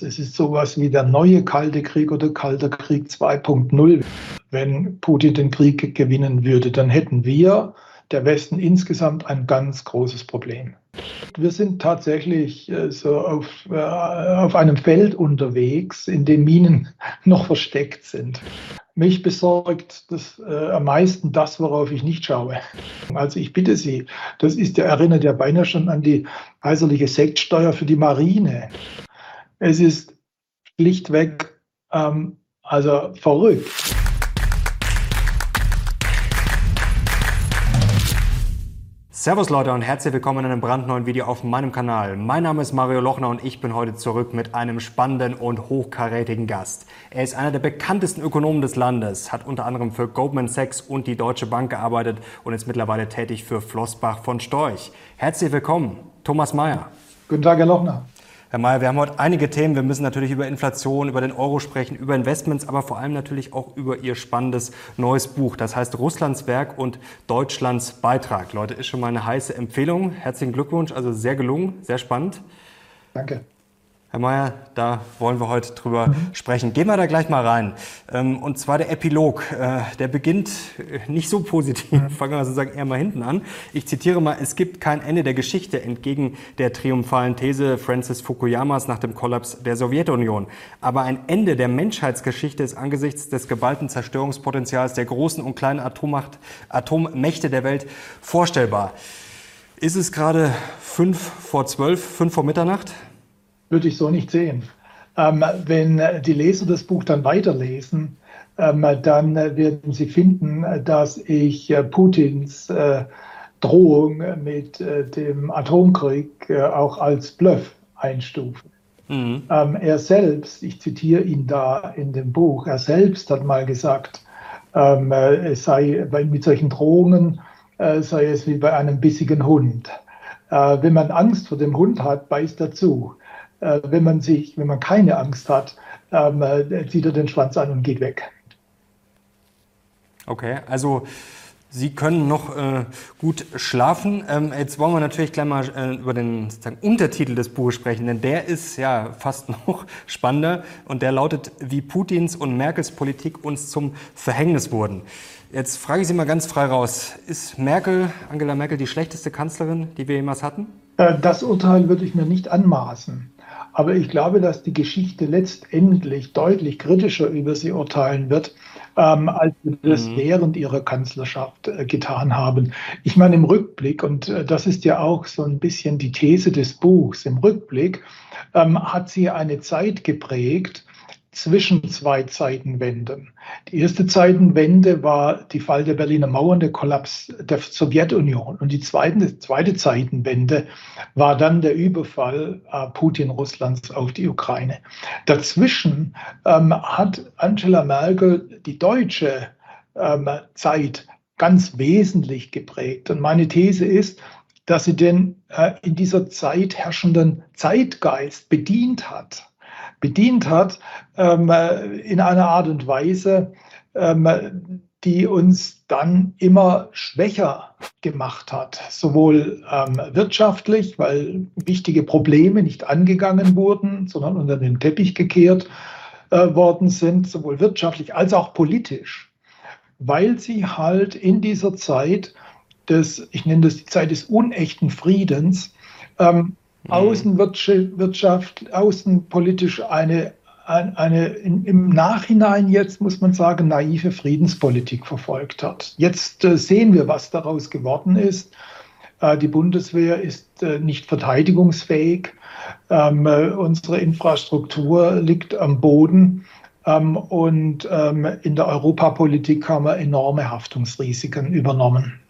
Es ist sowas wie der neue Kalte Krieg oder Kalter Krieg 2.0. Wenn Putin den Krieg gewinnen würde, dann hätten wir, der Westen insgesamt, ein ganz großes Problem. Wir sind tatsächlich äh, so auf, äh, auf einem Feld unterwegs, in dem Minen noch versteckt sind. Mich besorgt das, äh, am meisten das, worauf ich nicht schaue. Also ich bitte Sie, das ist ja, erinnert ja beinahe schon an die kaiserliche Sektsteuer für die Marine. Es ist schlichtweg ähm, also verrückt. Servus Leute und herzlich willkommen in einem brandneuen Video auf meinem Kanal. Mein Name ist Mario Lochner und ich bin heute zurück mit einem spannenden und hochkarätigen Gast. Er ist einer der bekanntesten Ökonomen des Landes, hat unter anderem für Goldman Sachs und die Deutsche Bank gearbeitet und ist mittlerweile tätig für Flossbach von Storch. Herzlich willkommen, Thomas Mayer. Guten Tag, Herr Lochner. Herr Mayer, wir haben heute einige Themen. Wir müssen natürlich über Inflation, über den Euro sprechen, über Investments, aber vor allem natürlich auch über Ihr spannendes neues Buch. Das heißt Russlands Werk und Deutschlands Beitrag. Leute, ist schon mal eine heiße Empfehlung. Herzlichen Glückwunsch, also sehr gelungen, sehr spannend. Danke. Herr Mayer, da wollen wir heute drüber mhm. sprechen. Gehen wir da gleich mal rein. Ähm, und zwar der Epilog. Äh, der beginnt äh, nicht so positiv. Mhm. Fangen wir sozusagen eher mal hinten an. Ich zitiere mal, es gibt kein Ende der Geschichte entgegen der triumphalen These Francis Fukuyamas nach dem Kollaps der Sowjetunion. Aber ein Ende der Menschheitsgeschichte ist angesichts des geballten Zerstörungspotenzials der großen und kleinen Atommacht, Atommächte der Welt vorstellbar. Ist es gerade fünf vor zwölf, fünf vor Mitternacht? Würde ich so nicht sehen. Ähm, wenn die Leser das Buch dann weiterlesen, ähm, dann werden sie finden, dass ich äh, Putins äh, Drohung mit äh, dem Atomkrieg äh, auch als Bluff einstufe. Mhm. Ähm, er selbst, ich zitiere ihn da in dem Buch, er selbst hat mal gesagt, ähm, äh, es sei mit solchen Drohungen sei es wie bei einem bissigen Hund. wenn man Angst vor dem Hund hat, beißt er zu. Äh, wenn man sich, wenn man keine Angst hat, ähm, äh, zieht er den Schwanz an und geht weg. Okay, also Sie können noch äh, gut schlafen. Ähm, jetzt wollen wir natürlich gleich mal äh, über den Untertitel des Buches sprechen, denn der ist ja fast noch spannender und der lautet, wie Putins und Merkels Politik uns zum Verhängnis wurden. Jetzt frage ich Sie mal ganz frei raus. Ist Merkel, Angela Merkel, die schlechteste Kanzlerin, die wir jemals hatten? Äh, das Urteil würde ich mir nicht anmaßen. Aber ich glaube, dass die Geschichte letztendlich deutlich kritischer über sie urteilen wird, ähm, als sie das mhm. während ihrer Kanzlerschaft äh, getan haben. Ich meine, im Rückblick, und äh, das ist ja auch so ein bisschen die These des Buchs, im Rückblick ähm, hat sie eine Zeit geprägt, zwischen zwei Zeitenwenden. Die erste Zeitenwende war die Fall der Berliner Mauer und der Kollaps der Sowjetunion. Und die zweite, zweite Zeitenwende war dann der Überfall äh, Putin-Russlands auf die Ukraine. Dazwischen ähm, hat Angela Merkel die deutsche ähm, Zeit ganz wesentlich geprägt. Und meine These ist, dass sie den äh, in dieser Zeit herrschenden Zeitgeist bedient hat bedient hat, ähm, in einer Art und Weise, ähm, die uns dann immer schwächer gemacht hat, sowohl ähm, wirtschaftlich, weil wichtige Probleme nicht angegangen wurden, sondern unter den Teppich gekehrt äh, worden sind, sowohl wirtschaftlich als auch politisch, weil sie halt in dieser Zeit des, ich nenne das die Zeit des unechten Friedens, ähm. Außenwirtschaft, außenpolitisch eine, eine in, im Nachhinein jetzt, muss man sagen, naive Friedenspolitik verfolgt hat. Jetzt äh, sehen wir, was daraus geworden ist. Äh, die Bundeswehr ist äh, nicht verteidigungsfähig. Ähm, äh, unsere Infrastruktur liegt am Boden. Ähm, und ähm, in der Europapolitik haben wir enorme Haftungsrisiken übernommen.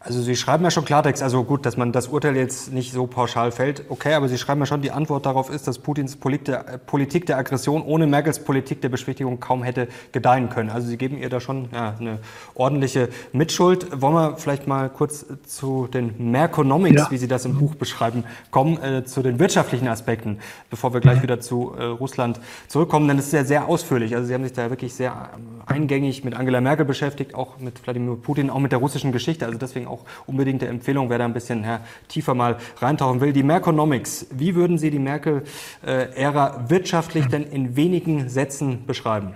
Also Sie schreiben ja schon Klartext, also gut, dass man das Urteil jetzt nicht so pauschal fällt, okay, aber Sie schreiben ja schon, die Antwort darauf ist, dass Putins Politik der Aggression ohne Merkels Politik der Beschwichtigung kaum hätte gedeihen können. Also Sie geben ihr da schon ja, eine ordentliche Mitschuld. Wollen wir vielleicht mal kurz zu den Merconomics, ja. wie Sie das im Buch beschreiben, kommen, äh, zu den wirtschaftlichen Aspekten, bevor wir gleich wieder zu äh, Russland zurückkommen, denn es ist ja sehr ausführlich. Also Sie haben sich da wirklich sehr eingängig mit Angela Merkel beschäftigt, auch mit Wladimir Putin, auch mit der russischen Geschichte, also deswegen auch unbedingte Empfehlung, wer da ein bisschen ja, tiefer mal reintauchen will. Die Merconomics, wie würden Sie die Merkel-Ära wirtschaftlich denn in wenigen Sätzen beschreiben?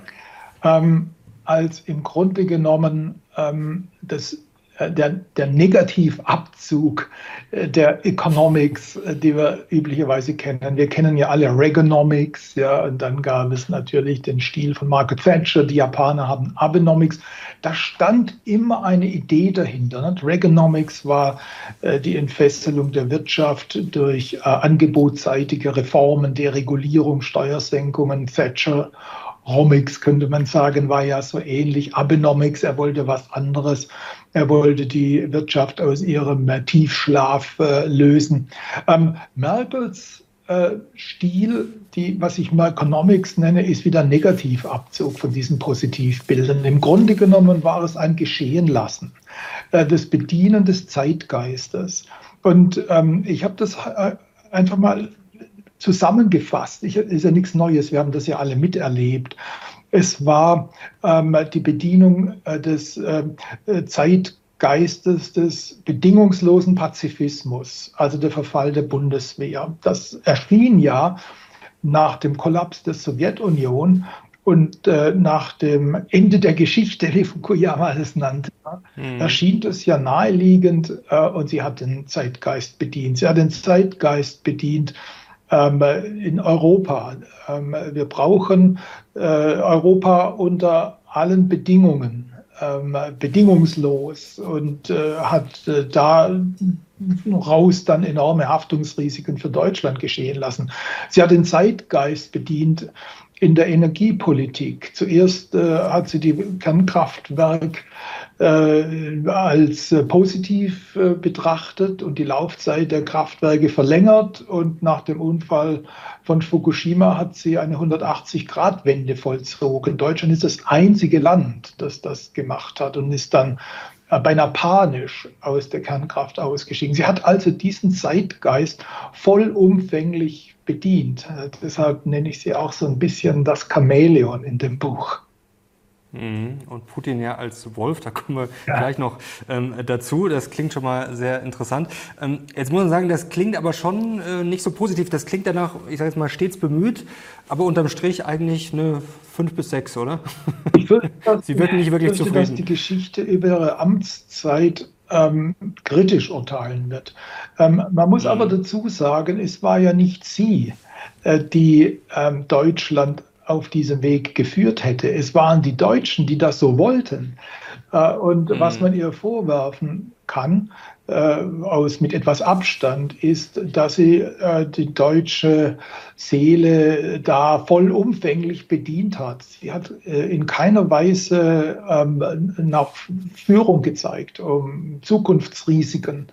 Ähm, als im Grunde genommen ähm, das der, der Negativabzug äh, der Economics, äh, die wir üblicherweise kennen. Wir kennen ja alle Reaganomics, ja, und dann gab es natürlich den Stil von Margaret Thatcher, die Japaner haben Abenomics. Da stand immer eine Idee dahinter. Ne? Reaganomics war äh, die Entfesselung der Wirtschaft durch äh, angebotsseitige Reformen, Deregulierung, Steuersenkungen, Thatcher Romics könnte man sagen, war ja so ähnlich. Abenomics, er wollte was anderes. Er wollte die Wirtschaft aus ihrem Tiefschlaf äh, lösen. Ähm, Merkels äh, Stil, die, was ich mal Economics nenne, ist wieder Negativabzug von diesen Positivbildern. Im Grunde genommen war es ein Geschehen lassen, äh, das Bedienen des Zeitgeistes. Und ähm, ich habe das äh, einfach mal zusammengefasst. Ich, ist ja nichts Neues, wir haben das ja alle miterlebt. Es war ähm, die Bedienung äh, des äh, Zeitgeistes des bedingungslosen Pazifismus, also der Verfall der Bundeswehr. Das erschien ja nach dem Kollaps der Sowjetunion und äh, nach dem Ende der Geschichte, wie Fukuyama es nannte, mhm. erschien das ja naheliegend äh, und sie hat den Zeitgeist bedient. Sie hat den Zeitgeist bedient ähm, in Europa. Ähm, wir brauchen äh, Europa unter allen Bedingungen, ähm, bedingungslos und äh, hat äh, da raus dann enorme Haftungsrisiken für Deutschland geschehen lassen. Sie hat den Zeitgeist bedient in der Energiepolitik. Zuerst äh, hat sie die Kernkraftwerk als äh, positiv äh, betrachtet und die Laufzeit der Kraftwerke verlängert. Und nach dem Unfall von Fukushima hat sie eine 180-Grad-Wende vollzogen. Deutschland ist das einzige Land, das das gemacht hat und ist dann beinahe panisch aus der Kernkraft ausgestiegen. Sie hat also diesen Zeitgeist vollumfänglich bedient. Deshalb nenne ich sie auch so ein bisschen das Chamäleon in dem Buch. Mhm. Und Putin ja als Wolf, da kommen wir ja. gleich noch ähm, dazu. Das klingt schon mal sehr interessant. Ähm, jetzt muss man sagen, das klingt aber schon äh, nicht so positiv. Das klingt danach, ich sage jetzt mal, stets bemüht, aber unterm Strich eigentlich eine 5 bis 6, oder? Ich würde, Sie wirken nicht wirklich zufrieden. dass die Geschichte über ihre Amtszeit ähm, kritisch urteilen wird. Ähm, man muss mhm. aber dazu sagen, es war ja nicht sie, äh, die ähm, Deutschland auf diesem Weg geführt hätte. Es waren die Deutschen, die das so wollten. Äh, und mhm. was man ihr vorwerfen kann, äh, aus mit etwas Abstand, ist, dass sie äh, die deutsche Seele da vollumfänglich bedient hat. Sie hat in keiner Weise ähm, nach Führung gezeigt, um Zukunftsrisiken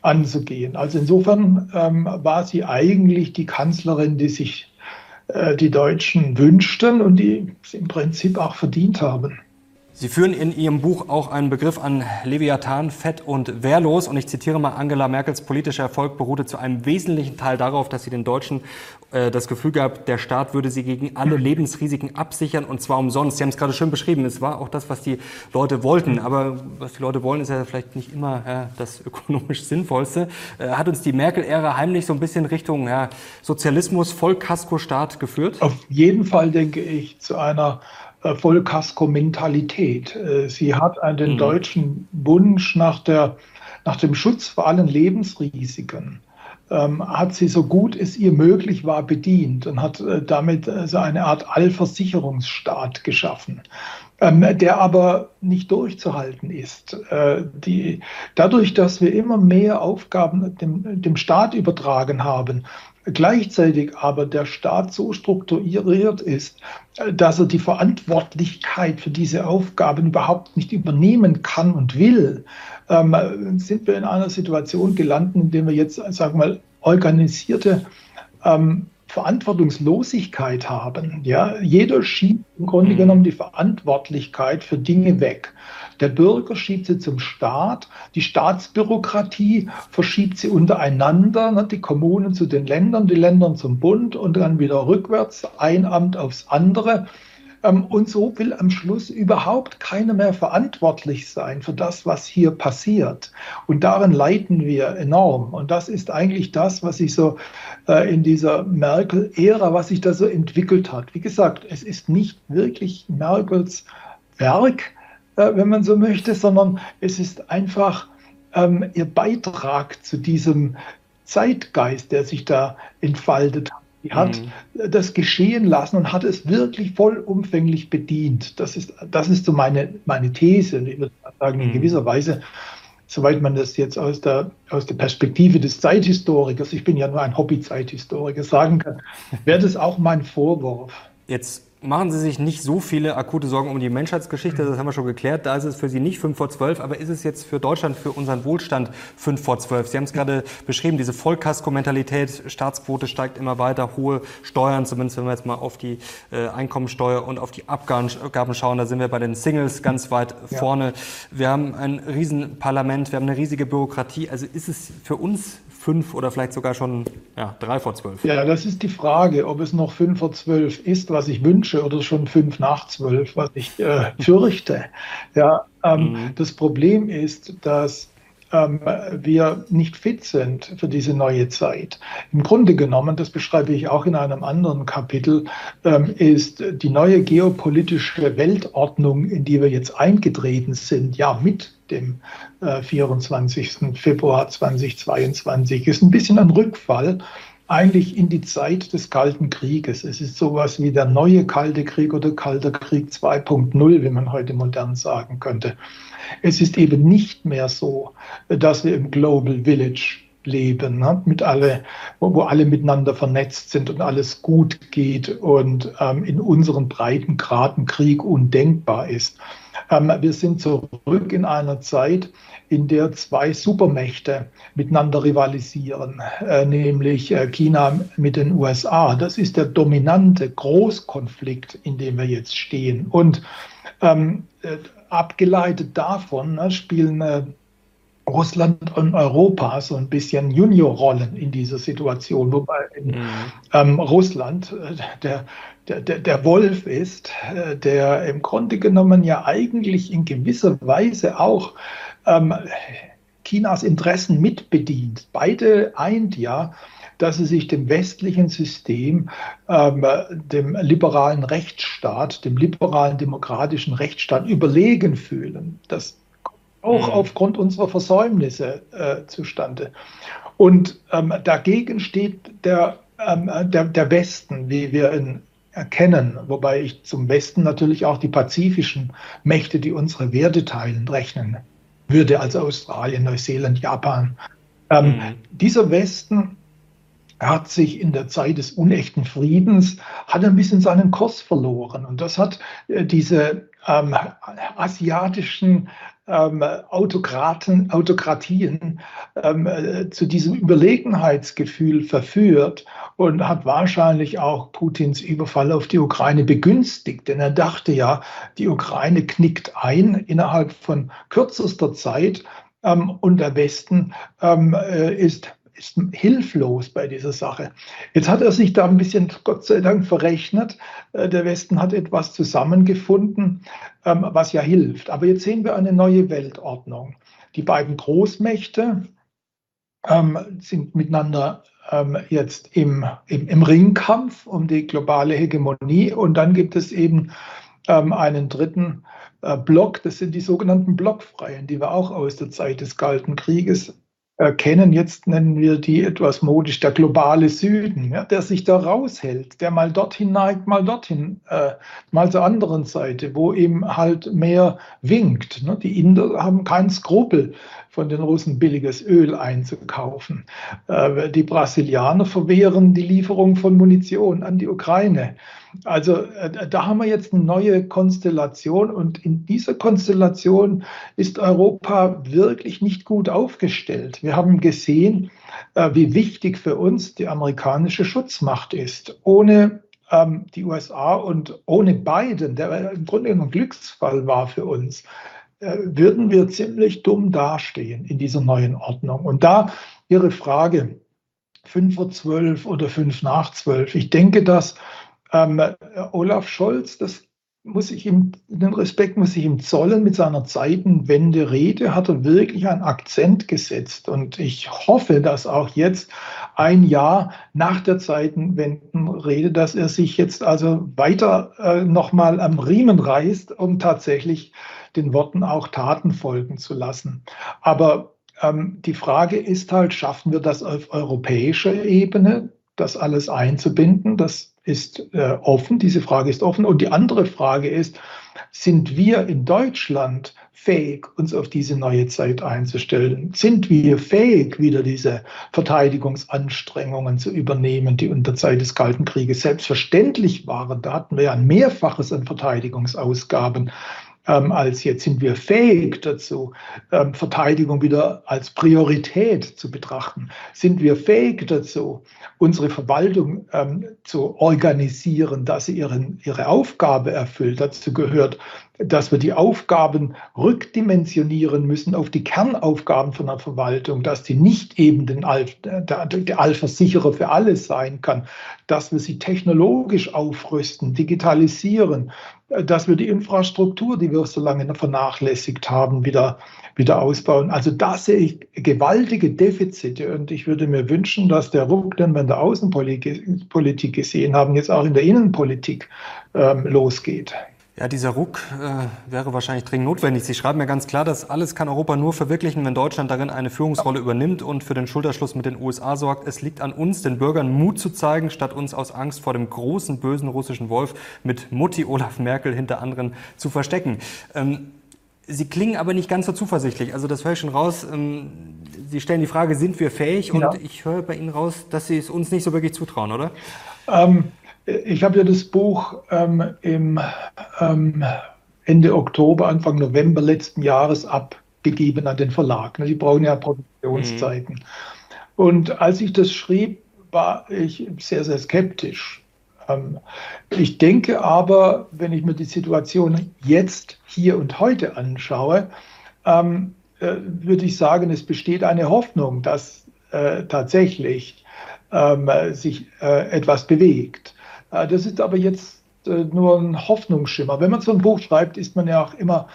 anzugehen. Also insofern ähm, war sie eigentlich die Kanzlerin, die sich die Deutschen wünschten und die es im Prinzip auch verdient haben. Sie führen in Ihrem Buch auch einen Begriff an Leviathan, fett und wehrlos. Und ich zitiere mal, Angela Merkels politischer Erfolg beruhte zu einem wesentlichen Teil darauf, dass sie den Deutschen äh, das Gefühl gab, der Staat würde sie gegen alle Lebensrisiken absichern und zwar umsonst. Sie haben es gerade schön beschrieben. Es war auch das, was die Leute wollten. Aber was die Leute wollen, ist ja vielleicht nicht immer ja, das ökonomisch Sinnvollste. Äh, hat uns die Merkel-Ära heimlich so ein bisschen Richtung ja, Sozialismus, Vollkasko-Staat geführt? Auf jeden Fall denke ich zu einer Vollkasko-Mentalität. Äh, sie hat den mhm. deutschen Wunsch nach, der, nach dem Schutz vor allen Lebensrisiken ähm, hat sie so gut es ihr möglich war bedient und hat äh, damit äh, so eine Art Allversicherungsstaat geschaffen, ähm, der aber nicht durchzuhalten ist. Äh, die, dadurch, dass wir immer mehr Aufgaben dem, dem Staat übertragen haben, gleichzeitig aber der Staat so strukturiert ist, dass er die Verantwortlichkeit für diese Aufgaben überhaupt nicht übernehmen kann und will, ähm, sind wir in einer Situation gelandet, in der wir jetzt, sagen wir mal, organisierte ähm, Verantwortungslosigkeit haben. Ja, jeder schiebt im Grunde mhm. genommen die Verantwortlichkeit für Dinge weg. Der Bürger schiebt sie zum Staat, die Staatsbürokratie verschiebt sie untereinander, ne, die Kommunen zu den Ländern, die Länder zum Bund und dann wieder rückwärts, ein Amt aufs andere. Ähm, und so will am Schluss überhaupt keiner mehr verantwortlich sein für das, was hier passiert. Und darin leiden wir enorm. Und das ist eigentlich das, was sich so äh, in dieser Merkel-Ära, was sich da so entwickelt hat. Wie gesagt, es ist nicht wirklich Merkels Werk, wenn man so möchte, sondern es ist einfach ähm, ihr Beitrag zu diesem Zeitgeist, der sich da entfaltet hat. Die hat mhm. das geschehen lassen und hat es wirklich vollumfänglich bedient. Das ist, das ist so meine, meine These. Ich würde sagen, in mhm. gewisser Weise, soweit man das jetzt aus der, aus der Perspektive des Zeithistorikers, ich bin ja nur ein Hobby-Zeithistoriker, sagen kann, wäre das auch mein Vorwurf. Jetzt machen Sie sich nicht so viele akute Sorgen um die Menschheitsgeschichte, das haben wir schon geklärt. Da ist es für Sie nicht 5 vor 12, aber ist es jetzt für Deutschland, für unseren Wohlstand 5 vor 12? Sie haben es gerade beschrieben, diese Vollkasko-Mentalität, Staatsquote steigt immer weiter, hohe Steuern, zumindest wenn wir jetzt mal auf die äh, Einkommensteuer und auf die Abgaben schauen, da sind wir bei den Singles ganz weit ja. vorne. Wir haben ein Riesenparlament, wir haben eine riesige Bürokratie. Also ist es für uns fünf oder vielleicht sogar schon ja, drei vor zwölf? Ja, das ist die Frage, ob es noch fünf vor zwölf ist, was ich wünsche, oder schon fünf nach zwölf, was ich äh, fürchte. Ja, ähm, mhm. Das Problem ist, dass ähm, wir nicht fit sind für diese neue Zeit. Im Grunde genommen, das beschreibe ich auch in einem anderen Kapitel, ähm, ist die neue geopolitische Weltordnung, in die wir jetzt eingetreten sind, ja mit dem 24. Äh, Februar 2022, ist ein bisschen ein Rückfall eigentlich in die Zeit des Kalten Krieges. Es ist sowas wie der neue Kalte Krieg oder Kalter Krieg 2.0, wie man heute modern sagen könnte. Es ist eben nicht mehr so, dass wir im Global Village leben, ne? mit alle, wo, wo, alle miteinander vernetzt sind und alles gut geht und ähm, in unseren Breitengraden Krieg undenkbar ist. Ähm, wir sind zurück in einer Zeit, in der zwei Supermächte miteinander rivalisieren, äh, nämlich äh, China mit den USA. Das ist der dominante Großkonflikt, in dem wir jetzt stehen. Und ähm, äh, abgeleitet davon ne, spielen äh, Russland und Europa so ein bisschen Juniorrollen in dieser Situation, wobei in mhm. ähm, Russland äh, der, der, der Wolf ist, äh, der im Grunde genommen ja eigentlich in gewisser Weise auch ähm, Chinas Interessen mitbedient. Beide eint ja, dass sie sich dem westlichen System, ähm, dem liberalen Rechtsstaat, dem liberalen demokratischen Rechtsstaat überlegen fühlen. Das kommt auch mhm. aufgrund unserer Versäumnisse äh, zustande. Und ähm, dagegen steht der, ähm, der, der Westen, wie wir ihn erkennen, wobei ich zum Westen natürlich auch die pazifischen Mächte, die unsere Werte teilen, rechnen würde, also Australien, Neuseeland, Japan. Ähm, mhm. Dieser Westen hat sich in der Zeit des unechten Friedens, hat ein bisschen seinen Kurs verloren. Und das hat äh, diese ähm, asiatischen ähm, Autokraten, Autokratien ähm, äh, zu diesem Überlegenheitsgefühl verführt und hat wahrscheinlich auch Putins Überfall auf die Ukraine begünstigt. Denn er dachte ja, die Ukraine knickt ein innerhalb von kürzester Zeit ähm, und der Westen ähm, äh, ist ist hilflos bei dieser Sache. Jetzt hat er sich da ein bisschen, Gott sei Dank, verrechnet. Äh, der Westen hat etwas zusammengefunden, ähm, was ja hilft. Aber jetzt sehen wir eine neue Weltordnung. Die beiden Großmächte ähm, sind miteinander ähm, jetzt im, im, im Ringkampf um die globale Hegemonie. Und dann gibt es eben einen dritten äh, Block, das sind die sogenannten Blockfreien, die wir auch aus der Zeit des Kalten Krieges erkennen, jetzt nennen wir die etwas modisch, der globale Süden, ja, der sich da raushält, der mal dorthin neigt, mal dorthin, äh, mal zur anderen Seite, wo ihm halt mehr winkt. Ne? Die Inder haben keinen Skrupel, von den Russen billiges Öl einzukaufen. Äh, die Brasilianer verwehren die Lieferung von Munition an die Ukraine. Also äh, da haben wir jetzt eine neue Konstellation und in dieser Konstellation ist Europa wirklich nicht gut aufgestellt. Wir haben gesehen, äh, wie wichtig für uns die amerikanische Schutzmacht ist. Ohne ähm, die USA und ohne Biden, der im Grunde ein Glücksfall war für uns, würden wir ziemlich dumm dastehen in dieser neuen Ordnung. Und da Ihre Frage, 5 vor 12 oder 5 nach 12. Ich denke, dass ähm, Olaf Scholz das muss ich ihm, den Respekt muss ich ihm zollen. Mit seiner Zeitenwende-Rede hat er wirklich einen Akzent gesetzt. Und ich hoffe, dass auch jetzt ein Jahr nach der Zeitenwende-Rede, dass er sich jetzt also weiter äh, nochmal am Riemen reißt, um tatsächlich den Worten auch Taten folgen zu lassen. Aber ähm, die Frage ist halt, schaffen wir das auf europäischer Ebene, das alles einzubinden? Das ist äh, offen, diese Frage ist offen. Und die andere Frage ist, sind wir in Deutschland fähig, uns auf diese neue Zeit einzustellen? Sind wir fähig, wieder diese Verteidigungsanstrengungen zu übernehmen, die unter Zeit des Kalten Krieges selbstverständlich waren? Da hatten wir ja ein Mehrfaches an Verteidigungsausgaben ähm, als jetzt sind wir fähig dazu, ähm, Verteidigung wieder als Priorität zu betrachten. Sind wir fähig dazu, unsere Verwaltung ähm, zu organisieren, dass sie ihren, ihre Aufgabe erfüllt. Dazu gehört dass wir die Aufgaben rückdimensionieren müssen auf die Kernaufgaben von der Verwaltung, dass sie nicht eben den Alf, der, der Allversicherer für alles sein kann, dass wir sie technologisch aufrüsten, digitalisieren, dass wir die Infrastruktur, die wir so lange vernachlässigt haben, wieder, wieder ausbauen. Also da sehe ich gewaltige Defizite und ich würde mir wünschen, dass der Ruck, den wir in der Außenpolitik gesehen haben, jetzt auch in der Innenpolitik ähm, losgeht. Ja, dieser Ruck äh, wäre wahrscheinlich dringend notwendig. Sie schreiben ja ganz klar, dass alles kann Europa nur verwirklichen, wenn Deutschland darin eine Führungsrolle übernimmt und für den Schulterschluss mit den USA sorgt. Es liegt an uns, den Bürgern Mut zu zeigen, statt uns aus Angst vor dem großen, bösen russischen Wolf mit Mutti Olaf Merkel hinter anderen zu verstecken. Ähm, Sie klingen aber nicht ganz so zuversichtlich. Also das höre ich schon raus. Ähm, Sie stellen die Frage, sind wir fähig? Und ja. ich höre bei Ihnen raus, dass Sie es uns nicht so wirklich zutrauen, oder? Ähm, ich habe ja das Buch ähm, im ähm, Ende Oktober, Anfang November letzten Jahres abgegeben an den Verlag. Die brauchen ja Produktionszeiten. Mhm. Und als ich das schrieb, war ich sehr, sehr skeptisch. Ähm, ich denke aber, wenn ich mir die Situation jetzt, hier und heute anschaue, ähm, äh, würde ich sagen, es besteht eine Hoffnung, dass äh, tatsächlich ähm, sich äh, etwas bewegt. Äh, das ist aber jetzt äh, nur ein Hoffnungsschimmer. Wenn man so ein Buch schreibt, ist man ja auch immer,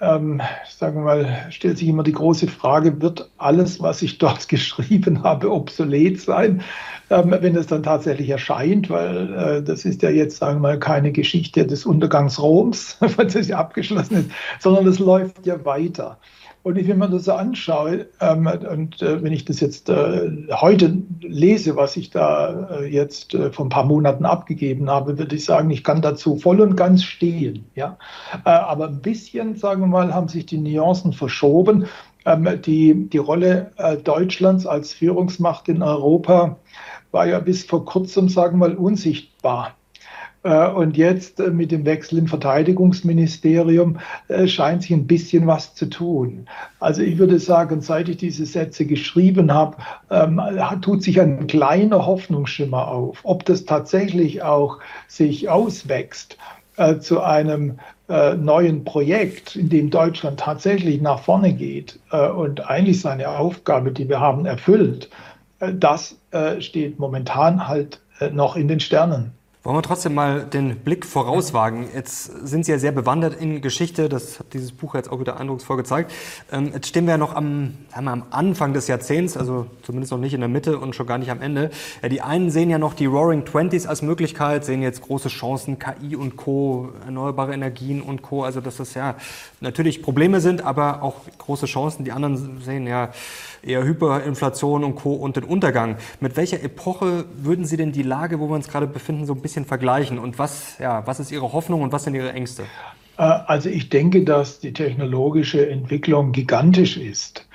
ähm, sagen wir mal, stellt sich immer die große Frage, wird alles, was ich dort geschrieben habe, obsolet sein, ähm, wenn es dann tatsächlich erscheint, weil äh, das ist ja jetzt, sagen wir mal, keine Geschichte des Untergangs Roms, weil das ja abgeschlossen ist, sondern es läuft ja weiter. Und wenn man das so anschaue, ähm, und äh, wenn ich das jetzt äh, heute lese, was ich da äh, jetzt äh, vor ein paar Monaten abgegeben habe, würde ich sagen, ich kann dazu voll und ganz stehen. Ja? Äh, aber ein bisschen, sagen wir mal, haben sich die Nuancen verschoben. Ähm, die, die Rolle äh, Deutschlands als Führungsmacht in Europa war ja bis vor kurzem, sagen wir mal, unsichtbar. Äh, und jetzt äh, mit dem Wechsel im Verteidigungsministerium äh, scheint sich ein bisschen was zu tun. Also ich würde sagen, seit ich diese Sätze geschrieben habe, ähm, tut sich ein kleiner Hoffnungsschimmer auf. Ob das tatsächlich auch sich auswächst zu einem neuen Projekt, in dem Deutschland tatsächlich nach vorne geht und eigentlich seine Aufgabe, die wir haben, erfüllt, das steht momentan halt noch in den Sternen. Wollen wir trotzdem mal den Blick vorauswagen? Jetzt sind Sie ja sehr bewandert in Geschichte, das hat dieses Buch jetzt auch wieder eindrucksvoll gezeigt. Ähm, jetzt stehen wir ja noch am, sagen wir, am Anfang des Jahrzehnts, also zumindest noch nicht in der Mitte und schon gar nicht am Ende. Ja, die einen sehen ja noch die Roaring Twenties als Möglichkeit, sehen jetzt große Chancen, KI und Co., erneuerbare Energien und Co., also dass das ja natürlich Probleme sind, aber auch große Chancen. Die anderen sehen ja eher Hyperinflation und Co. und den Untergang. Mit welcher Epoche würden Sie denn die Lage, wo wir uns gerade befinden, so ein bisschen vergleichen? Und was, ja, was ist Ihre Hoffnung und was sind Ihre Ängste? Äh, also ich denke, dass die technologische Entwicklung gigantisch ist.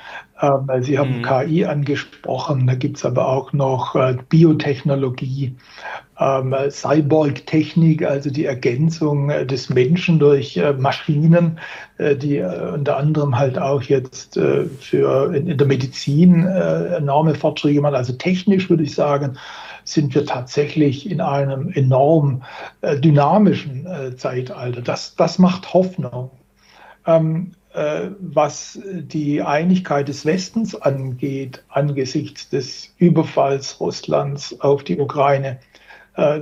Ähm, Sie haben mhm. KI angesprochen, da gibt es aber auch noch äh, Biotechnologie, ähm, Cyborg-Technik, also die Ergänzung äh, des Menschen durch Maschinen, die unter anderem halt auch jetzt für in, der Medizin enorme Fortschritte machen. Also technisch würde ich sagen, sind wir tatsächlich in einem enorm äh, dynamischen äh, Zeitalter. Das, das macht Hoffnung. Ähm, äh, was die Einigkeit des Westens angeht, angesichts des Überfalls Russlands auf die Ukraine,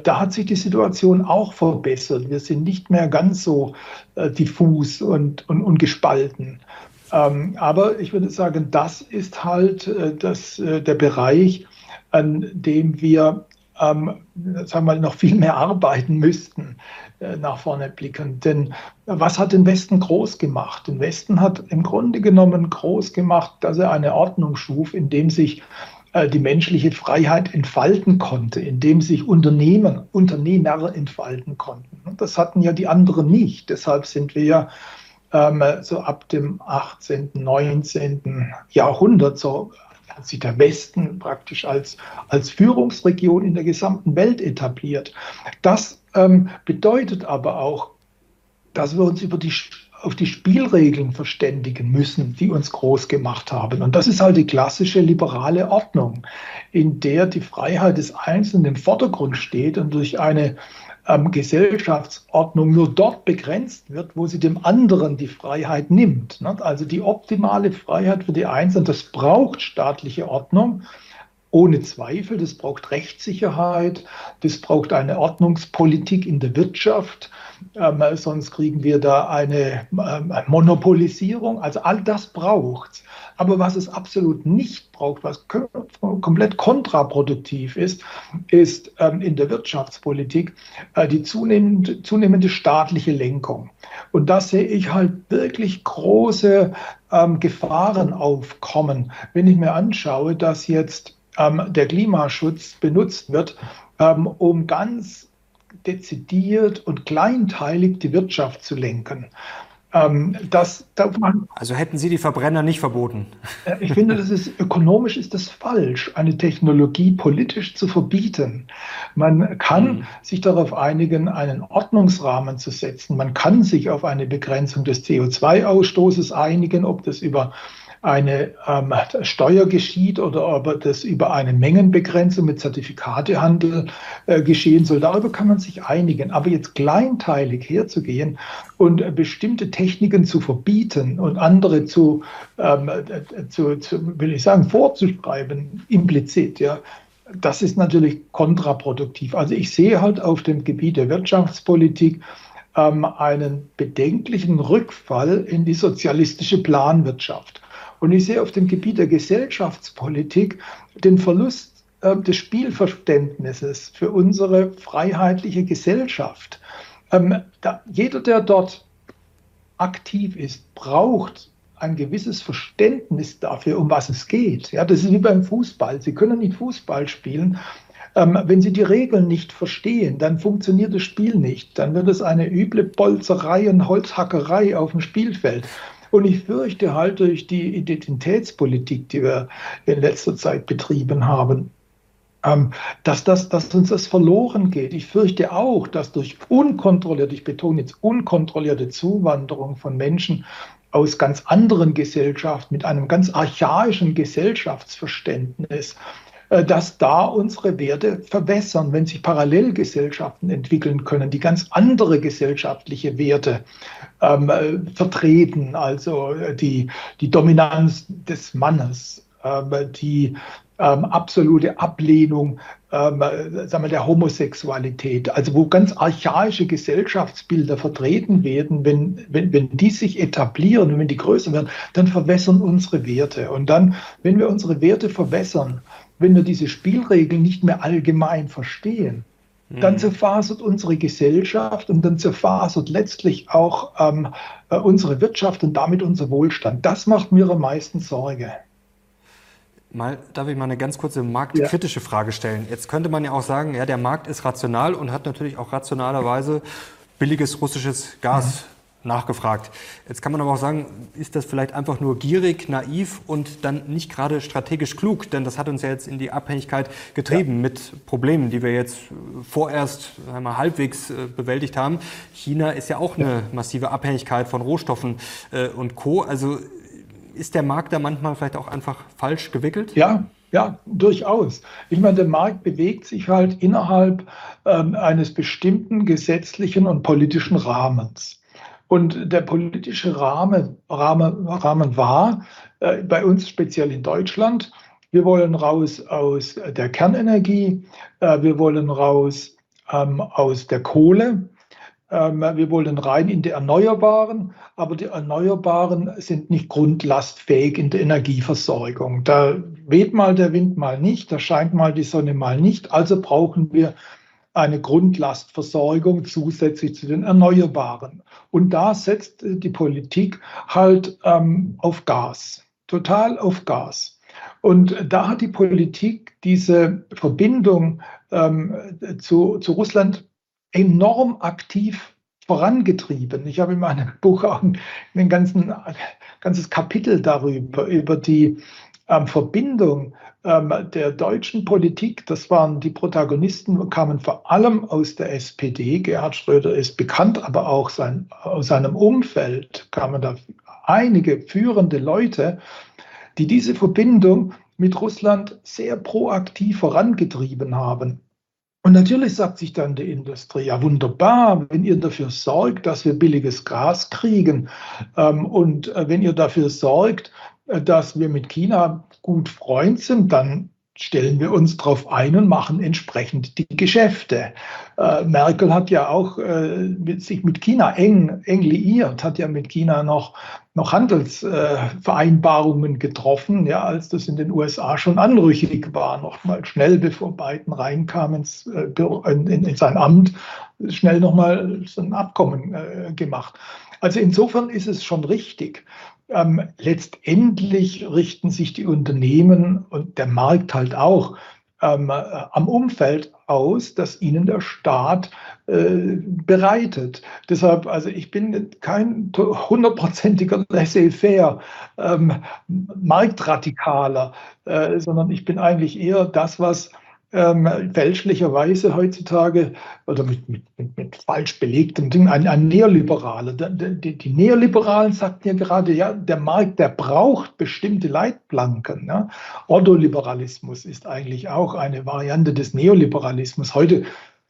da hat sich die Situation auch verbessert. Wir sind nicht mehr ganz so diffus und, und, und gespalten. Ähm, aber ich würde sagen, das ist halt das, der Bereich, an dem wir ähm, sagen wir, noch viel mehr arbeiten müssten, äh, nach vorne blicken. Denn was hat den Westen groß gemacht? Den Westen hat im Grunde genommen groß gemacht, dass er eine Ordnung schuf, in dem sich äh, die menschliche Freiheit entfalten konnte, in dem sich Unternehmen, Unternehmer entfalten konnten. Und das hatten ja die anderen nicht. Deshalb sind wir ähm, so ab dem 18., 19. Jahrhundert so sich der Westen praktisch als, als Führungsregion in der gesamten Welt etabliert. Das ähm, bedeutet aber auch, dass wir uns über die, auf die Spielregeln verständigen müssen, die uns groß gemacht haben. Und das ist halt die klassische liberale Ordnung, in der die Freiheit des Einzelnen im Vordergrund steht und durch eine ähm, Gesellschaftsordnung nur dort begrenzt wird, wo sie dem anderen die Freiheit nimmt. Ne? Also die optimale Freiheit für die Einzelnen, das braucht staatliche Ordnung. Ohne Zweifel, das braucht Rechtssicherheit, das braucht eine Ordnungspolitik in der Wirtschaft, ähm, sonst kriegen wir da eine ähm, Monopolisierung. Also all das braucht es. Aber was es absolut nicht braucht, was komplett kontraproduktiv ist, ist ähm, in der Wirtschaftspolitik äh, die zunehmende, zunehmende staatliche Lenkung. Und da sehe ich halt wirklich große ähm, Gefahren aufkommen, wenn ich mir anschaue, dass jetzt ähm, der Klimaschutz benutzt wird, ähm, um ganz dezidiert und kleinteilig die Wirtschaft zu lenken. Ähm, das, da also hätten Sie die Verbrenner nicht verboten? Ich finde, das ist ökonomisch ist das falsch, eine Technologie politisch zu verbieten. Man kann mhm. sich darauf einigen, einen Ordnungsrahmen zu setzen. Man kann sich auf eine Begrenzung des CO2-Ausstoßes einigen, ob das über eine ähm, Steuer geschieht oder ob das über eine Mengenbegrenzung mit Zertifikatehandel äh, geschehen soll. Darüber kann man sich einigen. Aber jetzt kleinteilig herzugehen und äh, bestimmte Techniken zu verbieten und andere zu, ähm, äh, zu, zu, will ich sagen, vorzuschreiben, implizit, ja, das ist natürlich kontraproduktiv. Also ich sehe halt auf dem Gebiet der Wirtschaftspolitik ähm, einen bedenklichen Rückfall in die sozialistische Planwirtschaft. Und ich sehe auf dem Gebiet der Gesellschaftspolitik den Verlust äh, des Spielverständnisses für unsere freiheitliche Gesellschaft. Ähm, da, jeder, der dort aktiv ist, braucht ein gewisses Verständnis dafür, um was es geht. Ja, das ist wie beim Fußball. Sie können nicht Fußball spielen, ähm, wenn Sie die Regeln nicht verstehen, dann funktioniert das Spiel nicht. Dann wird es eine üble Bolzerei und Holzhackerei auf dem Spielfeld. Und ich fürchte halt durch die Identitätspolitik, die wir in letzter Zeit betrieben haben, ähm, dass, das, dass uns das verloren geht. Ich fürchte auch, dass durch unkontrollierte, ich betone jetzt unkontrollierte Zuwanderung von Menschen aus ganz anderen Gesellschaften mit einem ganz archaischen Gesellschaftsverständnis dass da unsere Werte verwässern, wenn sich Parallelgesellschaften entwickeln können, die ganz andere gesellschaftliche Werte ähm, äh, vertreten, also äh, die, die Dominanz des Mannes, äh, die ähm, absolute Ablehnung ähm, sagen wir, der Homosexualität, also wo ganz archaische Gesellschaftsbilder vertreten werden, wenn, wenn, wenn die sich etablieren und wenn die größer werden, dann verwässern unsere Werte. Und dann, wenn wir unsere Werte verwässern, wenn wir diese Spielregeln nicht mehr allgemein verstehen, mhm. dann zerfasert unsere Gesellschaft und dann zerfasert letztlich auch ähm, äh, unsere Wirtschaft und damit unser Wohlstand. Das macht mir am meisten Sorge. Mal, darf ich mal eine ganz kurze marktkritische ja. Frage stellen? Jetzt könnte man ja auch sagen, ja, der Markt ist rational und hat natürlich auch rationalerweise billiges russisches Gas nachgefragt. Jetzt kann man aber auch sagen, ist das vielleicht einfach nur gierig, naiv und dann nicht gerade strategisch klug? Denn das hat uns ja jetzt in die Abhängigkeit getrieben ja. mit Problemen, die wir jetzt vorerst einmal halbwegs äh, bewältigt haben. China ist ja auch eine massive Abhängigkeit von Rohstoffen äh, und Co. Also ist der Markt da manchmal vielleicht auch einfach falsch gewickelt? Ja, ja, durchaus. Ich meine, der Markt bewegt sich halt innerhalb ähm, eines bestimmten gesetzlichen und politischen Rahmens. Und der politische Rahmen, Rahmen, Rahmen war äh, bei uns speziell in Deutschland, wir wollen raus aus der Kernenergie, äh, wir wollen raus ähm, aus der Kohle. Ähm, wir wollen rein in die Erneuerbaren, aber die Erneuerbaren sind nicht grundlastfähig in der Energieversorgung. Da weht mal der Wind mal nicht, da scheint mal die Sonne mal nicht. Also brauchen wir eine Grundlastversorgung zusätzlich zu den Erneuerbaren. Und da setzt die Politik halt ähm, auf Gas, total auf Gas. Und da hat die Politik diese Verbindung ähm, zu, zu Russland enorm aktiv vorangetrieben. Ich habe in meinem Buch auch ein ganzes Kapitel darüber, über die ähm, Verbindung der deutschen Politik. Das waren die Protagonisten, kamen vor allem aus der SPD. Gerhard Schröder ist bekannt, aber auch sein, aus seinem Umfeld kamen da einige führende Leute, die diese Verbindung mit Russland sehr proaktiv vorangetrieben haben. Und natürlich sagt sich dann die Industrie, ja wunderbar, wenn ihr dafür sorgt, dass wir billiges Gas kriegen ähm, und äh, wenn ihr dafür sorgt, äh, dass wir mit China gut Freund sind, dann stellen wir uns darauf ein und machen entsprechend die Geschäfte. Äh, Merkel hat ja auch äh, mit, sich mit China eng, eng liiert, hat ja mit China noch, noch Handelsvereinbarungen äh, getroffen, ja, als das in den USA schon anrüchig war, noch mal schnell bevor Biden reinkam ins, äh, in, in, sein Amt, schnell nochmal so ein Abkommen äh, gemacht. Also insofern ist es schon richtig. Ähm, letztendlich richten sich die Unternehmen und der Markt halt auch ähm, äh, am Umfeld aus, das ihnen der Staat äh, bereitet. Deshalb, also ich bin kein hundertprozentiger laissez-faire ähm, Marktradikaler, äh, sondern ich bin eigentlich eher das, was ähm, fälschlicherweise heutzutage oder mit, mit, mit, falsch belegtem Ding, ein, ein Neoliberaler. Die, die, die, Neoliberalen sagten ja gerade, ja, der Markt, der braucht bestimmte Leitplanken. Ja. Ordoliberalismus ist eigentlich auch eine Variante des Neoliberalismus. Heute,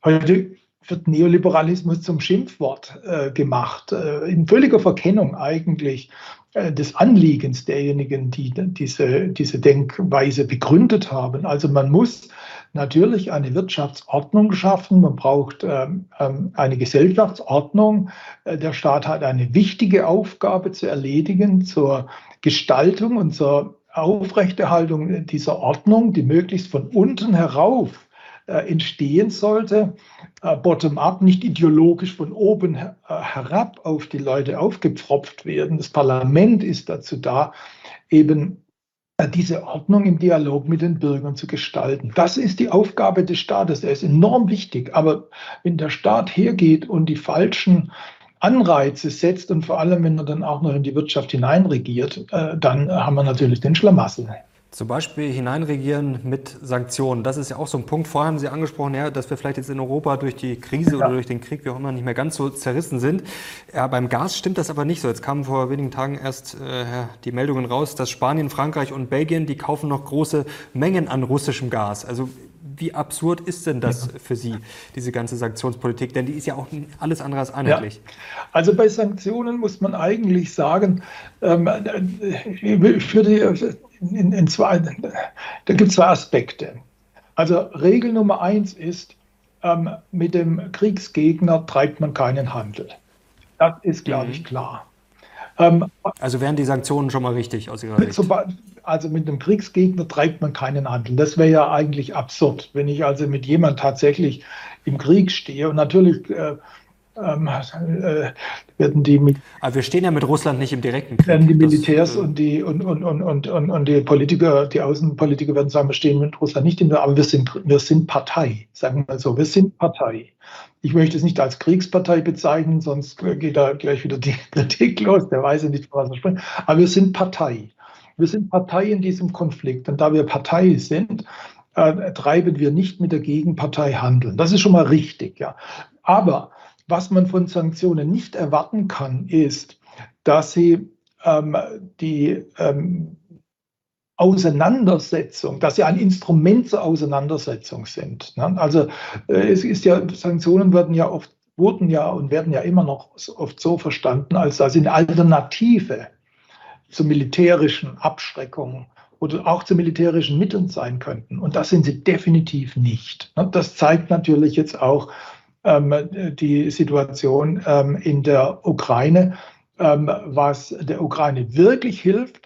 heute wird Neoliberalismus zum Schimpfwort äh, gemacht, äh, in völliger Verkennung eigentlich äh, des Anliegens derjenigen, die diese, diese Denkweise begründet haben. Also man muss natürlich eine Wirtschaftsordnung schaffen, man braucht ähm, ähm, eine Gesellschaftsordnung. Äh, der Staat hat eine wichtige Aufgabe zu erledigen zur Gestaltung und zur Aufrechterhaltung dieser Ordnung, die möglichst von unten herauf äh, entstehen sollte, äh, bottom-up, nicht ideologisch von oben äh, herab auf die Leute aufgepfropft werden. Das Parlament ist dazu da, eben diese Ordnung im Dialog mit den Bürgern zu gestalten. Das ist die Aufgabe des Staates. Er ist enorm wichtig. Aber wenn der Staat hergeht und die falschen Anreize setzt und vor allem, wenn er dann auch noch in die Wirtschaft hineinregiert, äh, dann haben wir natürlich den Schlamassel. Zum Beispiel hineinregieren mit Sanktionen. Das ist ja auch so ein Punkt. Vorher haben Sie angesprochen, ja, dass wir vielleicht jetzt in Europa durch die Krise ja. oder durch den Krieg, wie auch immer, nicht mehr ganz so zerrissen sind. Ja, beim Gas stimmt das aber nicht so. Jetzt kamen vor wenigen Tagen erst äh, die Meldungen raus, dass Spanien, Frankreich und Belgien, die kaufen noch große Mengen an russischem Gas. Also wie absurd ist denn das ja. für Sie, diese ganze Sanktionspolitik? Denn die ist ja auch alles andere als einheitlich. Ja. Also bei Sanktionen muss man eigentlich sagen, ähm, für die, in, in zwei, da gibt es zwei Aspekte. Also Regel Nummer eins ist, ähm, mit dem Kriegsgegner treibt man keinen Handel. Das ist, glaube mhm. ich, klar. Ähm, also wären die Sanktionen schon mal richtig aus Ihrer Sicht? Also mit einem Kriegsgegner treibt man keinen Handel. Das wäre ja eigentlich absurd, wenn ich also mit jemand tatsächlich im Krieg stehe. Und natürlich äh, ähm, äh, werden die Aber wir stehen ja mit Russland nicht im direkten Krieg. Werden die Militärs das, äh, und die und, und, und, und, und, und die Politiker, die Außenpolitiker werden sagen, wir stehen mit Russland nicht im aber wir sind, wir sind Partei, sagen wir mal so, wir sind Partei. Ich möchte es nicht als Kriegspartei bezeichnen, sonst geht da gleich wieder die Kritik los, der weiß ja nicht, was er spricht. Aber wir sind Partei. Wir sind Partei in diesem Konflikt. Und da wir Partei sind, äh, treiben wir nicht mit der Gegenpartei handeln. Das ist schon mal richtig, ja. Aber was man von Sanktionen nicht erwarten kann, ist, dass sie ähm, die ähm, Auseinandersetzung, dass sie ein Instrument zur Auseinandersetzung sind. Ne? Also äh, es ist ja, Sanktionen werden ja oft, wurden ja und werden ja immer noch oft so verstanden, als dass sie eine Alternative zur militärischen Abschreckung oder auch zu militärischen Mitteln sein könnten. Und das sind sie definitiv nicht. Das zeigt natürlich jetzt auch ähm, die Situation ähm, in der Ukraine. Ähm, was der Ukraine wirklich hilft,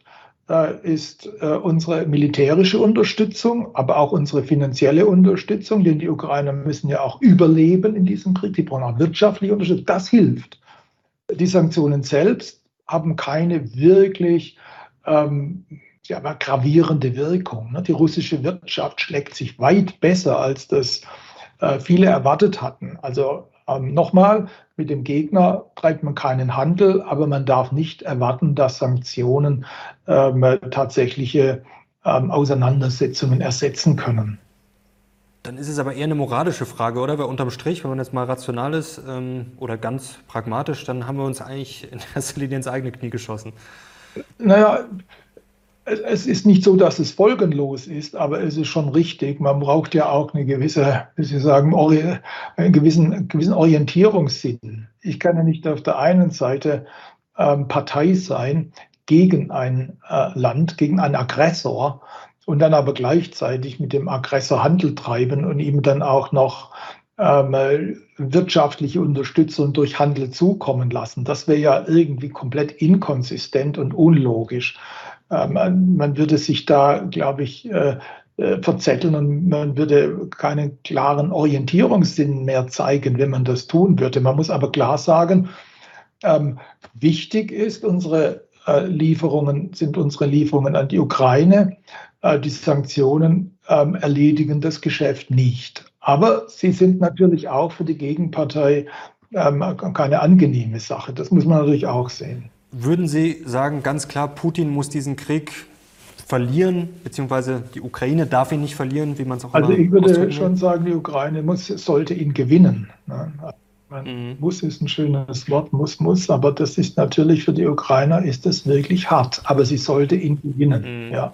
ist äh, unsere militärische Unterstützung, aber auch unsere finanzielle Unterstützung, denn die Ukrainer müssen ja auch überleben in diesem Krieg. Die brauchen auch wirtschaftliche Unterstützung. Das hilft. Die Sanktionen selbst haben keine wirklich ähm, ja, gravierende Wirkung. Ne? Die russische Wirtschaft schlägt sich weit besser, als das äh, viele erwartet hatten. Also ähm, nochmal, mit dem Gegner treibt man keinen Handel, aber man darf nicht erwarten, dass Sanktionen ähm, tatsächliche ähm, Auseinandersetzungen ersetzen können. Dann ist es aber eher eine moralische Frage, oder? Weil unterm Strich, wenn man jetzt mal rational ist ähm, oder ganz pragmatisch, dann haben wir uns eigentlich in erster Linie ins eigene Knie geschossen. Naja, es ist nicht so, dass es folgenlos ist, aber es ist schon richtig. Man braucht ja auch eine gewisse, wie Sie sagen, einen gewissen, gewissen Orientierungssinn. Ich kann ja nicht auf der einen Seite ähm, Partei sein gegen ein äh, Land, gegen einen Aggressor und dann aber gleichzeitig mit dem Aggressor Handel treiben und ihm dann auch noch ähm, wirtschaftliche Unterstützung durch Handel zukommen lassen. Das wäre ja irgendwie komplett inkonsistent und unlogisch. Äh, man, man würde sich da, glaube ich, äh, äh, verzetteln und man würde keinen klaren Orientierungssinn mehr zeigen, wenn man das tun würde. Man muss aber klar sagen, ähm, wichtig ist unsere Lieferungen, sind unsere Lieferungen an die Ukraine. Die Sanktionen ähm, erledigen das Geschäft nicht. Aber sie sind natürlich auch für die Gegenpartei ähm, keine angenehme Sache. Das muss man natürlich auch sehen. Würden Sie sagen, ganz klar, Putin muss diesen Krieg verlieren, beziehungsweise die Ukraine darf ihn nicht verlieren, wie man es auch Also ich würde schon sagen, die Ukraine muss, sollte ihn gewinnen. Ne? Man mhm. muss ist ein schönes Wort, muss, muss, aber das ist natürlich für die Ukrainer ist das wirklich hart. Aber sie sollte ihn gewinnen. Mhm. Ja.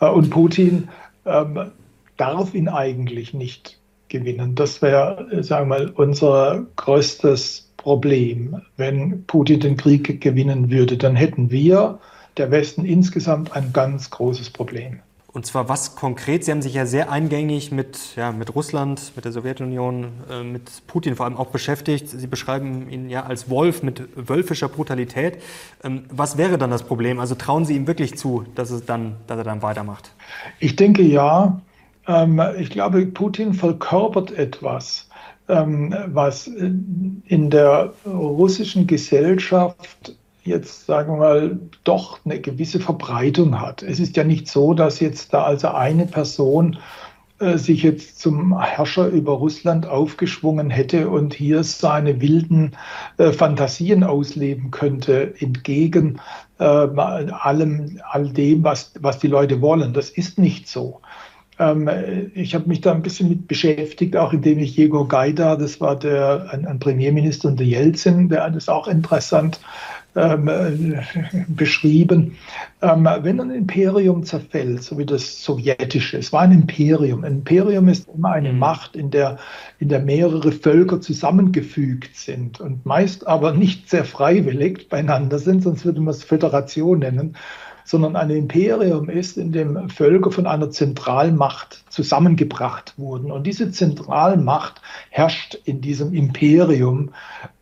Äh, und Putin ähm, darf ihn eigentlich nicht gewinnen. Das wäre, äh, sagen wir mal, unser größtes Problem. Wenn Putin den Krieg gewinnen würde, dann hätten wir, der Westen insgesamt, ein ganz großes Problem. Und zwar was konkret? Sie haben sich ja sehr eingängig mit, ja, mit Russland, mit der Sowjetunion, äh, mit Putin vor allem auch beschäftigt. Sie beschreiben ihn ja als Wolf mit wölfischer Brutalität. Ähm, was wäre dann das Problem? Also trauen Sie ihm wirklich zu, dass, es dann, dass er dann weitermacht? Ich denke ja. Ähm, ich glaube, Putin verkörpert etwas was in der russischen Gesellschaft jetzt, sagen wir mal, doch eine gewisse Verbreitung hat. Es ist ja nicht so, dass jetzt da also eine Person äh, sich jetzt zum Herrscher über Russland aufgeschwungen hätte und hier seine wilden äh, Fantasien ausleben könnte, entgegen äh, allem, all dem, was, was die Leute wollen. Das ist nicht so. Ähm, ich habe mich da ein bisschen mit beschäftigt, auch indem ich Jego Gaida, das war der, ein, ein Premierminister unter Jelzin, der ist auch interessant ähm, äh, beschrieben. Ähm, wenn ein Imperium zerfällt, so wie das sowjetische, es war ein Imperium. Ein Imperium ist immer eine mhm. Macht, in der, in der mehrere Völker zusammengefügt sind und meist aber nicht sehr freiwillig beieinander sind, sonst würde man es Föderation nennen sondern ein Imperium ist, in dem Völker von einer Zentralmacht zusammengebracht wurden. Und diese Zentralmacht herrscht in diesem Imperium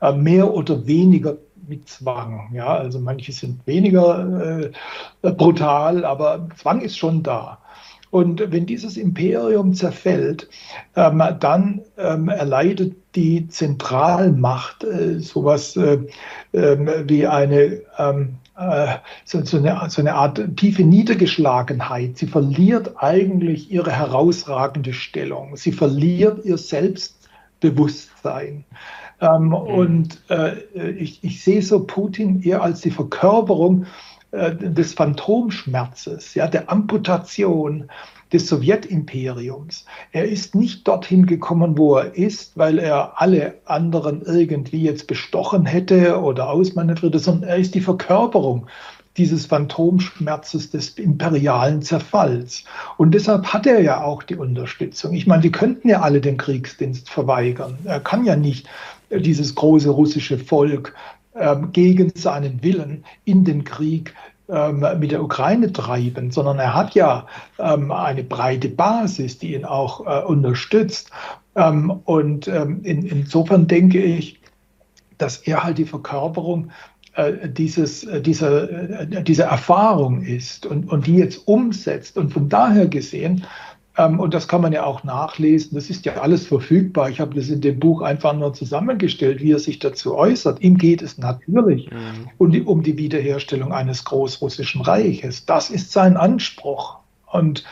äh, mehr oder weniger mit Zwang. Ja, also manche sind weniger äh, brutal, aber Zwang ist schon da. Und wenn dieses Imperium zerfällt, ähm, dann ähm, erleidet die Zentralmacht äh, sowas äh, äh, wie eine ähm, äh, so, so, eine, so eine Art tiefe Niedergeschlagenheit. Sie verliert eigentlich ihre herausragende Stellung. Sie verliert ihr Selbstbewusstsein. Ähm, mhm. Und äh, ich, ich sehe so Putin eher als die Verkörperung äh, des Phantomschmerzes, ja, der Amputation, des Sowjetimperiums. Er ist nicht dorthin gekommen, wo er ist, weil er alle anderen irgendwie jetzt bestochen hätte oder ausmanövriert, sondern er ist die Verkörperung dieses Phantomschmerzes des imperialen Zerfalls. Und deshalb hat er ja auch die Unterstützung. Ich meine, die könnten ja alle den Kriegsdienst verweigern. Er kann ja nicht dieses große russische Volk ähm, gegen seinen Willen in den Krieg mit der Ukraine treiben, sondern er hat ja ähm, eine breite Basis, die ihn auch äh, unterstützt. Ähm, und ähm, in, insofern denke ich, dass er halt die Verkörperung äh, dieses, äh, dieser, äh, dieser Erfahrung ist und, und die jetzt umsetzt. Und von daher gesehen, ähm, und das kann man ja auch nachlesen, das ist ja alles verfügbar. Ich habe das in dem Buch einfach nur zusammengestellt, wie er sich dazu äußert. Ihm geht es natürlich mhm. um, die, um die Wiederherstellung eines großrussischen Reiches. Das ist sein Anspruch. Und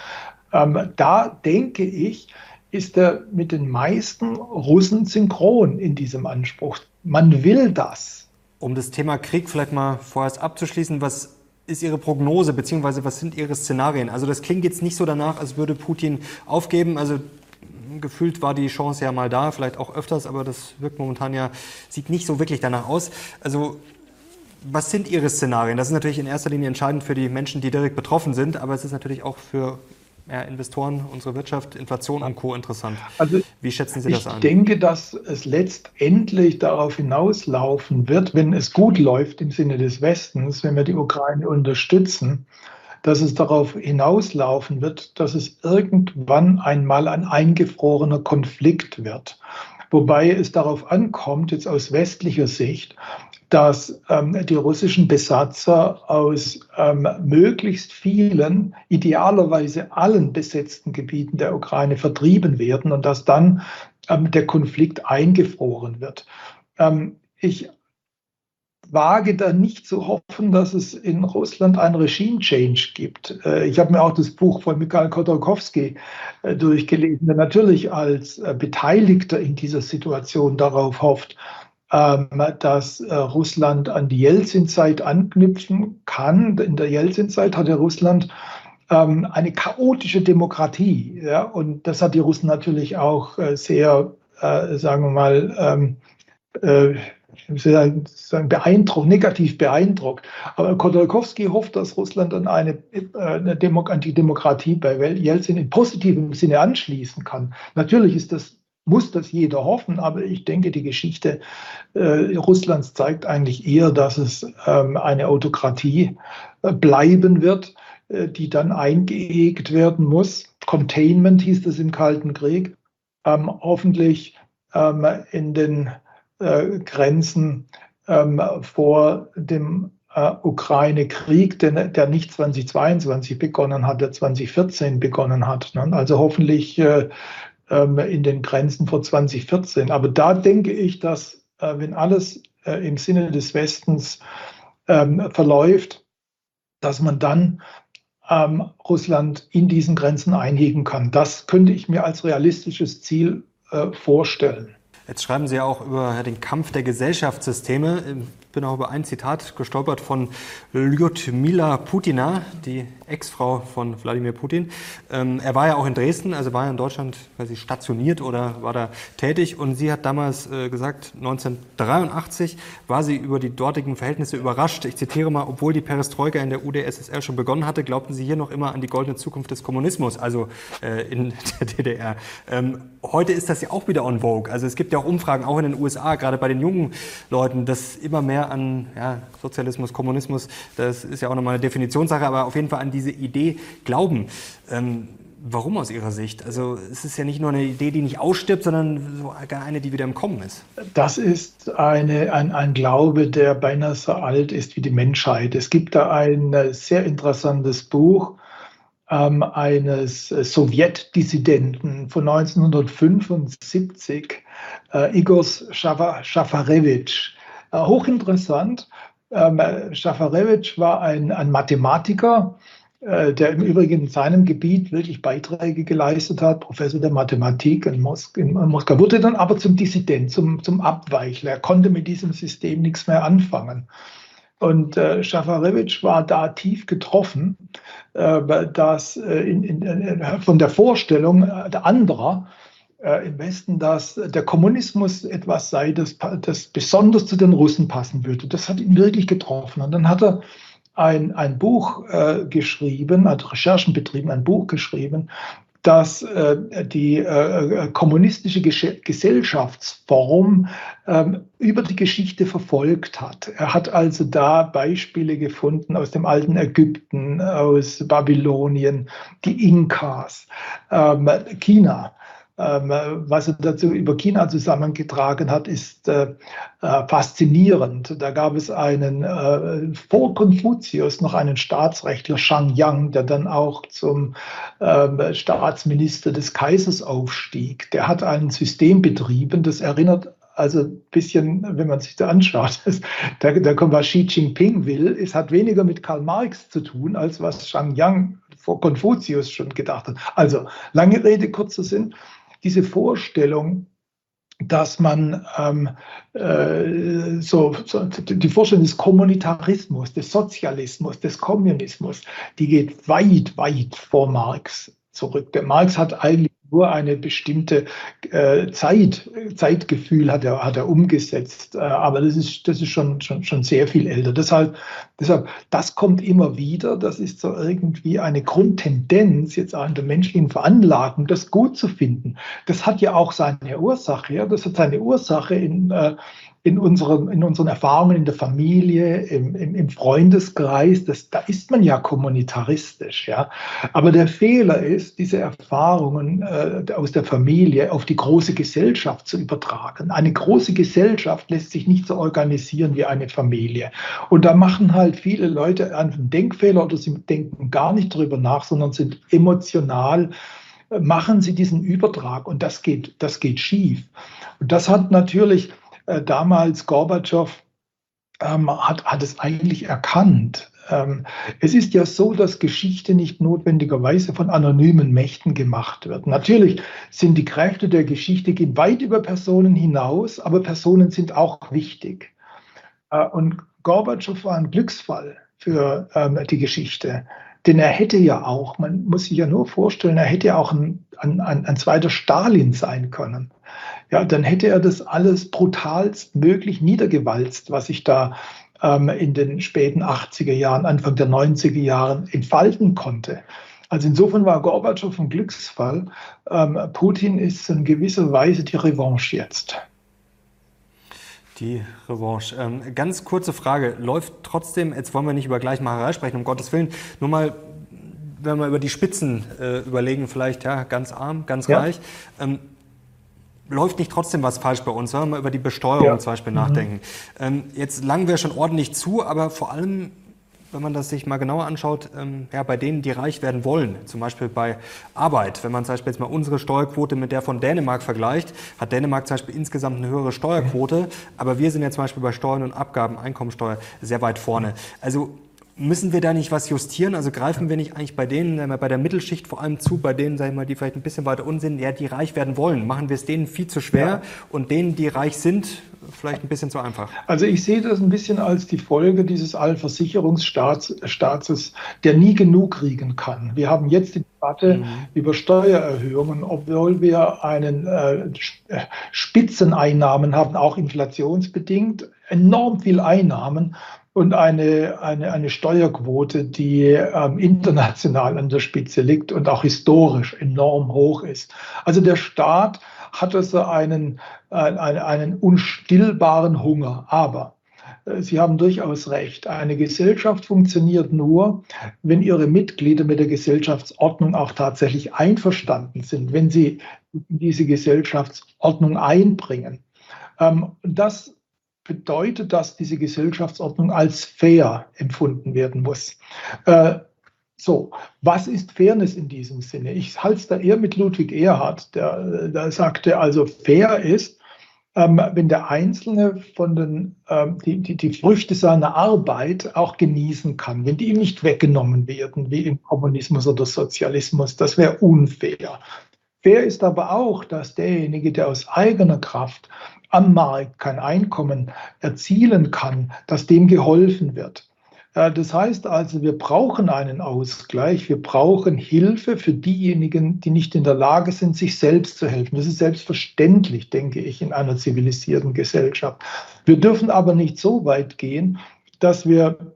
ähm, da denke ich, ist er mit den meisten Russen synchron in diesem Anspruch. Man will das. Um das Thema Krieg vielleicht mal vorerst abzuschließen, was ist Ihre Prognose, beziehungsweise was sind Ihre Szenarien? Also das klingt jetzt nicht so danach, als würde Putin aufgeben. Also gefühlt war die Chance ja mal da, vielleicht auch öfters, aber das wirkt momentan ja, sieht nicht so wirklich danach aus. Also was sind Ihre Szenarien? Das ist natürlich in erster Linie entscheidend für die Menschen, die direkt betroffen sind, aber es ist natürlich auch für ja, Investoren, unsere Wirtschaft, Inflation und Co. interessant. Also Wie schätzen Sie das an? Ich denke, dass es letztendlich darauf hinauslaufen wird, wenn es gut läuft im Sinne des Westens, wenn wir die Ukraine unterstützen, dass es darauf hinauslaufen wird, dass es irgendwann einmal ein eingefrorener Konflikt wird. Wobei es darauf ankommt, jetzt aus westlicher Sicht, dass ähm, die russischen Besatzer aus ähm, möglichst vielen, idealerweise allen besetzten Gebieten der Ukraine vertrieben werden und dass dann ähm, der Konflikt eingefroren wird. Ähm, ich wage da nicht zu hoffen, dass es in Russland ein Regime-Change gibt. Äh, ich habe mir auch das Buch von Mikhail Khodorkovsky äh, durchgelesen, der natürlich als äh, Beteiligter in dieser Situation darauf hofft, dass äh, Russland an die Jelzin-Zeit anknüpfen kann. In der Jelzin-Zeit hatte Russland ähm, eine chaotische Demokratie. Und das hat die Russen natürlich auch äh, sehr, äh, sagen wir mal, ähm, beeindruckt, negativ beeindruckt. Aber Khodorkovsky hofft, dass Russland an eine, eine Demo an die Demokratie bei Jelzin in positivem Sinne anschließen kann. Natürlich ist das muss das jeder hoffen, aber ich denke, die Geschichte äh, Russlands zeigt eigentlich eher, dass es ähm, eine Autokratie äh, bleiben wird, äh, die dann eingehegt werden muss. Containment hieß es im Kalten Krieg. Ähm, hoffentlich ähm, in den äh, Grenzen ähm, vor dem äh, Ukraine-Krieg, der, nicht 2022 begonnen hat, der 2014 begonnen hat. Ne? Also hoffentlich in den Grenzen vor 2014. Aber da denke ich, dass äh, wenn alles äh, im Sinne des Westens ähm, verläuft, dass man dann ähm, Russland in diesen Grenzen einhegen kann. Das könnte ich mir als realistisches Ziel äh, vorstellen. Jetzt schreiben Sie auch über den Kampf der Gesellschaftssysteme bin auch über ein Zitat gestolpert von Lyudmila Putina, die Ex-Frau von Wladimir Putin. Ähm, er war ja auch in Dresden, also war ja in Deutschland quasi stationiert oder war da tätig. Und sie hat damals äh, gesagt, 1983 war sie über die dortigen Verhältnisse überrascht. Ich zitiere mal, obwohl die Perestroika in der UdSSR schon begonnen hatte, glaubten sie hier noch immer an die goldene Zukunft des Kommunismus, also äh, in der DDR. Ähm, heute ist das ja auch wieder on vogue. Also es gibt ja auch Umfragen, auch in den USA, gerade bei den jungen Leuten, dass immer mehr an ja, Sozialismus, Kommunismus, das ist ja auch nochmal eine Definitionssache, aber auf jeden Fall an diese Idee glauben. Ähm, warum aus Ihrer Sicht? Also es ist ja nicht nur eine Idee, die nicht ausstirbt, sondern sogar eine, die wieder im Kommen ist. Das ist eine, ein, ein Glaube, der beinahe so alt ist wie die Menschheit. Es gibt da ein äh, sehr interessantes Buch ähm, eines äh, Sowjetdissidenten von 1975, äh, Igor Schafarewitsch. Äh, hochinteressant. Ähm, Schafarewitsch war ein, ein Mathematiker, äh, der im Übrigen in seinem Gebiet wirklich Beiträge geleistet hat, Professor der Mathematik in, Mosk in Moskau, wurde dann aber zum Dissident, zum, zum Abweichler. Er konnte mit diesem System nichts mehr anfangen. Und äh, Schafarewitsch war da tief getroffen, äh, dass, äh, in, in, von der Vorstellung der anderer, äh, im Westen, dass der Kommunismus etwas sei, das, das besonders zu den Russen passen würde. Das hat ihn wirklich getroffen. Und dann hat er ein, ein Buch äh, geschrieben, hat Recherchen betrieben, ein Buch geschrieben, dass äh, die äh, kommunistische Gesellschaftsform ähm, über die Geschichte verfolgt hat. Er hat also da Beispiele gefunden aus dem alten Ägypten, aus Babylonien, die Inkas, ähm, China. Ähm, was er dazu über China zusammengetragen hat, ist äh, äh, faszinierend. Da gab es einen äh, vor Konfuzius noch einen Staatsrechtler Shang Yang, der dann auch zum ähm, Staatsminister des Kaisers aufstieg. Der hat ein System betrieben, das erinnert also ein bisschen, wenn man sich da anschaut, da, da kommt, was Xi Jinping will, es hat weniger mit Karl Marx zu tun, als was Shang Yang vor Konfuzius schon gedacht hat. Also lange Rede, kurzer Sinn diese Vorstellung, dass man ähm, äh, so, so, die Vorstellung des Kommunitarismus, des Sozialismus, des Kommunismus, die geht weit, weit vor Marx zurück. Der Marx hat eigentlich nur eine bestimmte äh, Zeit, Zeitgefühl hat er, hat er umgesetzt. Äh, aber das ist, das ist schon, schon, schon sehr viel älter. Deshalb, deshalb, das kommt immer wieder. Das ist so irgendwie eine Grundtendenz jetzt auch in der menschlichen Veranlagung, das gut zu finden. Das hat ja auch seine Ursache. Ja? Das hat seine Ursache in, äh, in, unserem, in unseren Erfahrungen in der Familie, im, im, im Freundeskreis, das, da ist man ja kommunitaristisch. Ja? Aber der Fehler ist, diese Erfahrungen äh, aus der Familie auf die große Gesellschaft zu übertragen. Eine große Gesellschaft lässt sich nicht so organisieren wie eine Familie. Und da machen halt viele Leute einen Denkfehler oder sie denken gar nicht darüber nach, sondern sind emotional äh, machen sie diesen Übertrag und das geht, das geht schief. Und das hat natürlich äh, damals Gorbatschow ähm, hat, hat es eigentlich erkannt. Ähm, es ist ja so, dass Geschichte nicht notwendigerweise von anonymen Mächten gemacht wird. Natürlich sind die Kräfte der Geschichte gehen weit über Personen hinaus, aber Personen sind auch wichtig. Äh, und Gorbatschow war ein Glücksfall für ähm, die Geschichte. Denn er hätte ja auch, man muss sich ja nur vorstellen, er hätte ja auch ein, ein, ein, ein zweiter Stalin sein können ja, dann hätte er das alles brutalst möglich niedergewalzt, was sich da ähm, in den späten 80er Jahren, Anfang der 90er Jahren entfalten konnte. Also insofern war Gorbatschow ein Glücksfall. Ähm, Putin ist in gewisser Weise die Revanche jetzt. Die Revanche. Ähm, ganz kurze Frage. Läuft trotzdem, jetzt wollen wir nicht über Gleichmacherei sprechen, um Gottes Willen, nur mal, wenn wir über die Spitzen äh, überlegen, vielleicht ja, ganz arm, ganz ja. reich. Ähm, läuft nicht trotzdem was falsch bei uns, wenn wir mal über die Besteuerung ja. zum Beispiel mhm. nachdenken. Ähm, jetzt langen wir schon ordentlich zu, aber vor allem, wenn man das sich mal genauer anschaut, ähm, ja, bei denen, die reich werden wollen, zum Beispiel bei Arbeit, wenn man zum Beispiel jetzt mal unsere Steuerquote mit der von Dänemark vergleicht, hat Dänemark zum Beispiel insgesamt eine höhere Steuerquote, aber wir sind ja zum Beispiel bei Steuern und Abgaben, Einkommensteuer sehr weit vorne. Also Müssen wir da nicht was justieren? Also greifen wir nicht eigentlich bei denen, bei der Mittelschicht vor allem zu, bei denen, sag ich mal, die vielleicht ein bisschen weiter unten sind, ja, die reich werden wollen? Machen wir es denen viel zu schwer ja. und denen, die reich sind, vielleicht ein bisschen zu einfach? Also ich sehe das ein bisschen als die Folge dieses Allversicherungsstaates, der nie genug kriegen kann. Wir haben jetzt die Debatte mhm. über Steuererhöhungen, obwohl wir einen äh, Spitzeneinnahmen haben, auch inflationsbedingt, enorm viel Einnahmen und eine, eine, eine Steuerquote, die ähm, international an der Spitze liegt und auch historisch enorm hoch ist. Also der Staat hat also einen, einen, einen unstillbaren Hunger. Aber äh, Sie haben durchaus recht. Eine Gesellschaft funktioniert nur, wenn ihre Mitglieder mit der Gesellschaftsordnung auch tatsächlich einverstanden sind, wenn sie diese Gesellschaftsordnung einbringen. Ähm, das bedeutet, dass diese Gesellschaftsordnung als fair empfunden werden muss. Äh, so, was ist Fairness in diesem Sinne? Ich halte es da eher mit Ludwig Erhard, der, der sagte, also fair ist, ähm, wenn der Einzelne von den, ähm, die, die, die Früchte seiner Arbeit auch genießen kann, wenn die ihm nicht weggenommen werden, wie im Kommunismus oder Sozialismus, das wäre unfair. Fair ist aber auch, dass derjenige, der aus eigener Kraft am Markt kein Einkommen erzielen kann, dass dem geholfen wird. Äh, das heißt also, wir brauchen einen Ausgleich, wir brauchen Hilfe für diejenigen, die nicht in der Lage sind, sich selbst zu helfen. Das ist selbstverständlich, denke ich, in einer zivilisierten Gesellschaft. Wir dürfen aber nicht so weit gehen, dass wir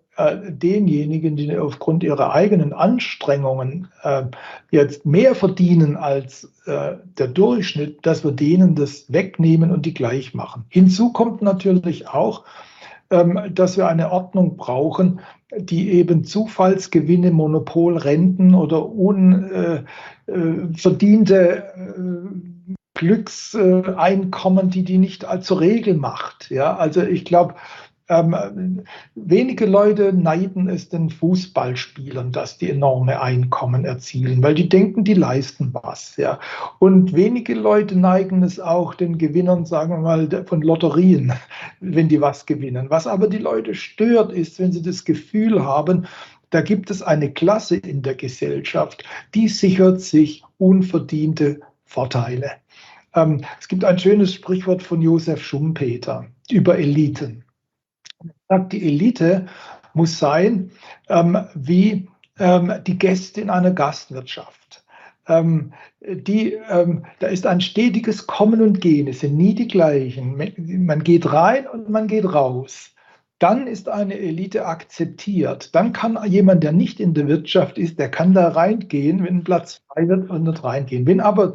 denjenigen, die aufgrund ihrer eigenen Anstrengungen äh, jetzt mehr verdienen als äh, der Durchschnitt, dass wir denen das wegnehmen und die gleich machen. Hinzu kommt natürlich auch, ähm, dass wir eine Ordnung brauchen, die eben Zufallsgewinne, Monopolrenten oder unverdiente äh, Glückseinkommen, die die nicht zur Regel macht. Ja, also ich glaube, ähm, wenige Leute neiden es den Fußballspielern, dass die enorme Einkommen erzielen, weil die denken, die leisten was. Ja. Und wenige Leute neigen es auch den Gewinnern, sagen wir mal, von Lotterien, wenn die was gewinnen. Was aber die Leute stört, ist, wenn sie das Gefühl haben, da gibt es eine Klasse in der Gesellschaft, die sichert sich unverdiente Vorteile. Ähm, es gibt ein schönes Sprichwort von Josef Schumpeter über Eliten sagt, die Elite muss sein ähm, wie ähm, die Gäste in einer Gastwirtschaft. Ähm, die, ähm, da ist ein stetiges Kommen und Gehen, es sind nie die gleichen. Man geht rein und man geht raus. Dann ist eine Elite akzeptiert. Dann kann jemand, der nicht in der Wirtschaft ist, der kann da reingehen, wenn Platz frei wird und nicht reingehen. Wenn aber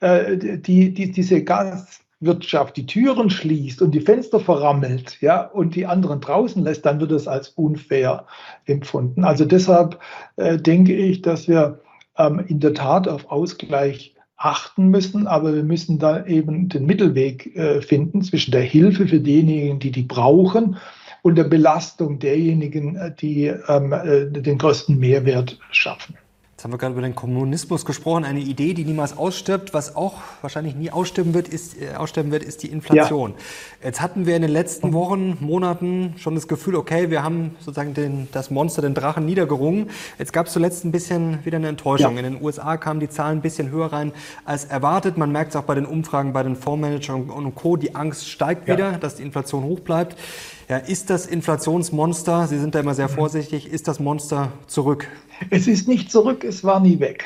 äh, die, die, diese Gast, Wirtschaft die Türen schließt und die Fenster verrammelt, ja, und die anderen draußen lässt, dann wird es als unfair empfunden. Also deshalb äh, denke ich, dass wir ähm, in der Tat auf Ausgleich achten müssen, aber wir müssen da eben den Mittelweg äh, finden zwischen der Hilfe für diejenigen, die die brauchen, und der Belastung derjenigen, äh, die ähm, äh, den größten Mehrwert schaffen. Jetzt haben wir gerade über den Kommunismus gesprochen, eine Idee, die niemals ausstirbt. Was auch wahrscheinlich nie aussterben wird, ist, äh, aussterben wird, ist die Inflation. Ja. Jetzt hatten wir in den letzten Wochen, Monaten schon das Gefühl, okay, wir haben sozusagen den, das Monster, den Drachen niedergerungen. Jetzt gab es zuletzt ein bisschen wieder eine Enttäuschung. Ja. In den USA kamen die Zahlen ein bisschen höher rein als erwartet. Man merkt es auch bei den Umfragen bei den Fondsmanagern und Co. Die Angst steigt wieder, ja. dass die Inflation hoch bleibt. Ja, ist das Inflationsmonster, Sie sind da immer sehr vorsichtig, ist das Monster zurück? Es ist nicht zurück, es war nie weg.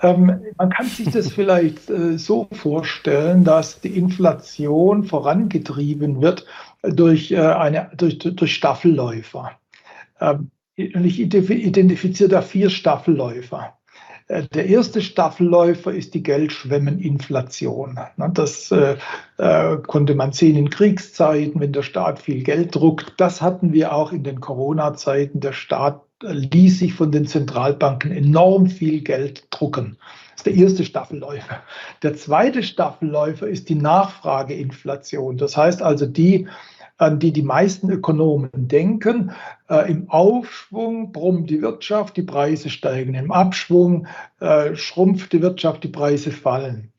Ähm, man kann sich das vielleicht äh, so vorstellen, dass die Inflation vorangetrieben wird durch, äh, eine, durch, durch Staffelläufer. Ähm, ich identifiziere da vier Staffelläufer. Äh, der erste Staffelläufer ist die Geldschwemmeninflation. Das äh, äh, konnte man sehen in Kriegszeiten, wenn der Staat viel Geld druckt. Das hatten wir auch in den Corona-Zeiten. Der Staat ließ sich von den Zentralbanken enorm viel Geld drucken. Das ist der erste Staffelläufer. Der zweite Staffelläufer ist die Nachfrageinflation. Das heißt also die an die die meisten Ökonomen denken. Äh, Im Aufschwung brummt die Wirtschaft, die Preise steigen. Im Abschwung äh, schrumpft die Wirtschaft, die Preise fallen.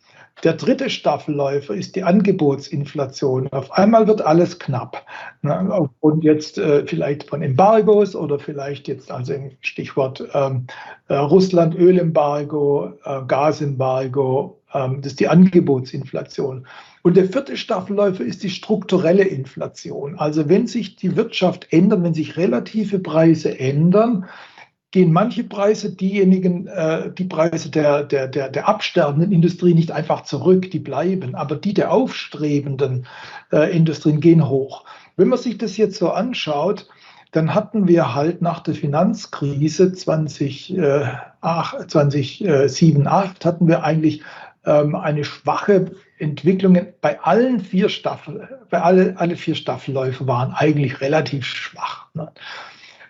Der dritte Staffelläufer ist die Angebotsinflation. Auf einmal wird alles knapp. Aufgrund jetzt äh, vielleicht von Embargos oder vielleicht jetzt, also Stichwort ähm, äh, Russland, Ölembargo, Gasembargo, ähm, das ist die Angebotsinflation. Und der vierte Staffelläufer ist die strukturelle Inflation. Also wenn sich die Wirtschaft ändert, wenn sich relative Preise ändern, gehen manche Preise, diejenigen, äh, die Preise der, der, der, der absterbenden Industrie nicht einfach zurück, die bleiben, aber die der aufstrebenden äh, Industrien gehen hoch. Wenn man sich das jetzt so anschaut, dann hatten wir halt nach der Finanzkrise 2008, äh, 2007, 2008 hatten wir eigentlich ähm, eine schwache Entwicklung bei allen vier Staffeln, bei alle, alle vier Staffelläufe waren eigentlich relativ schwach. Ne?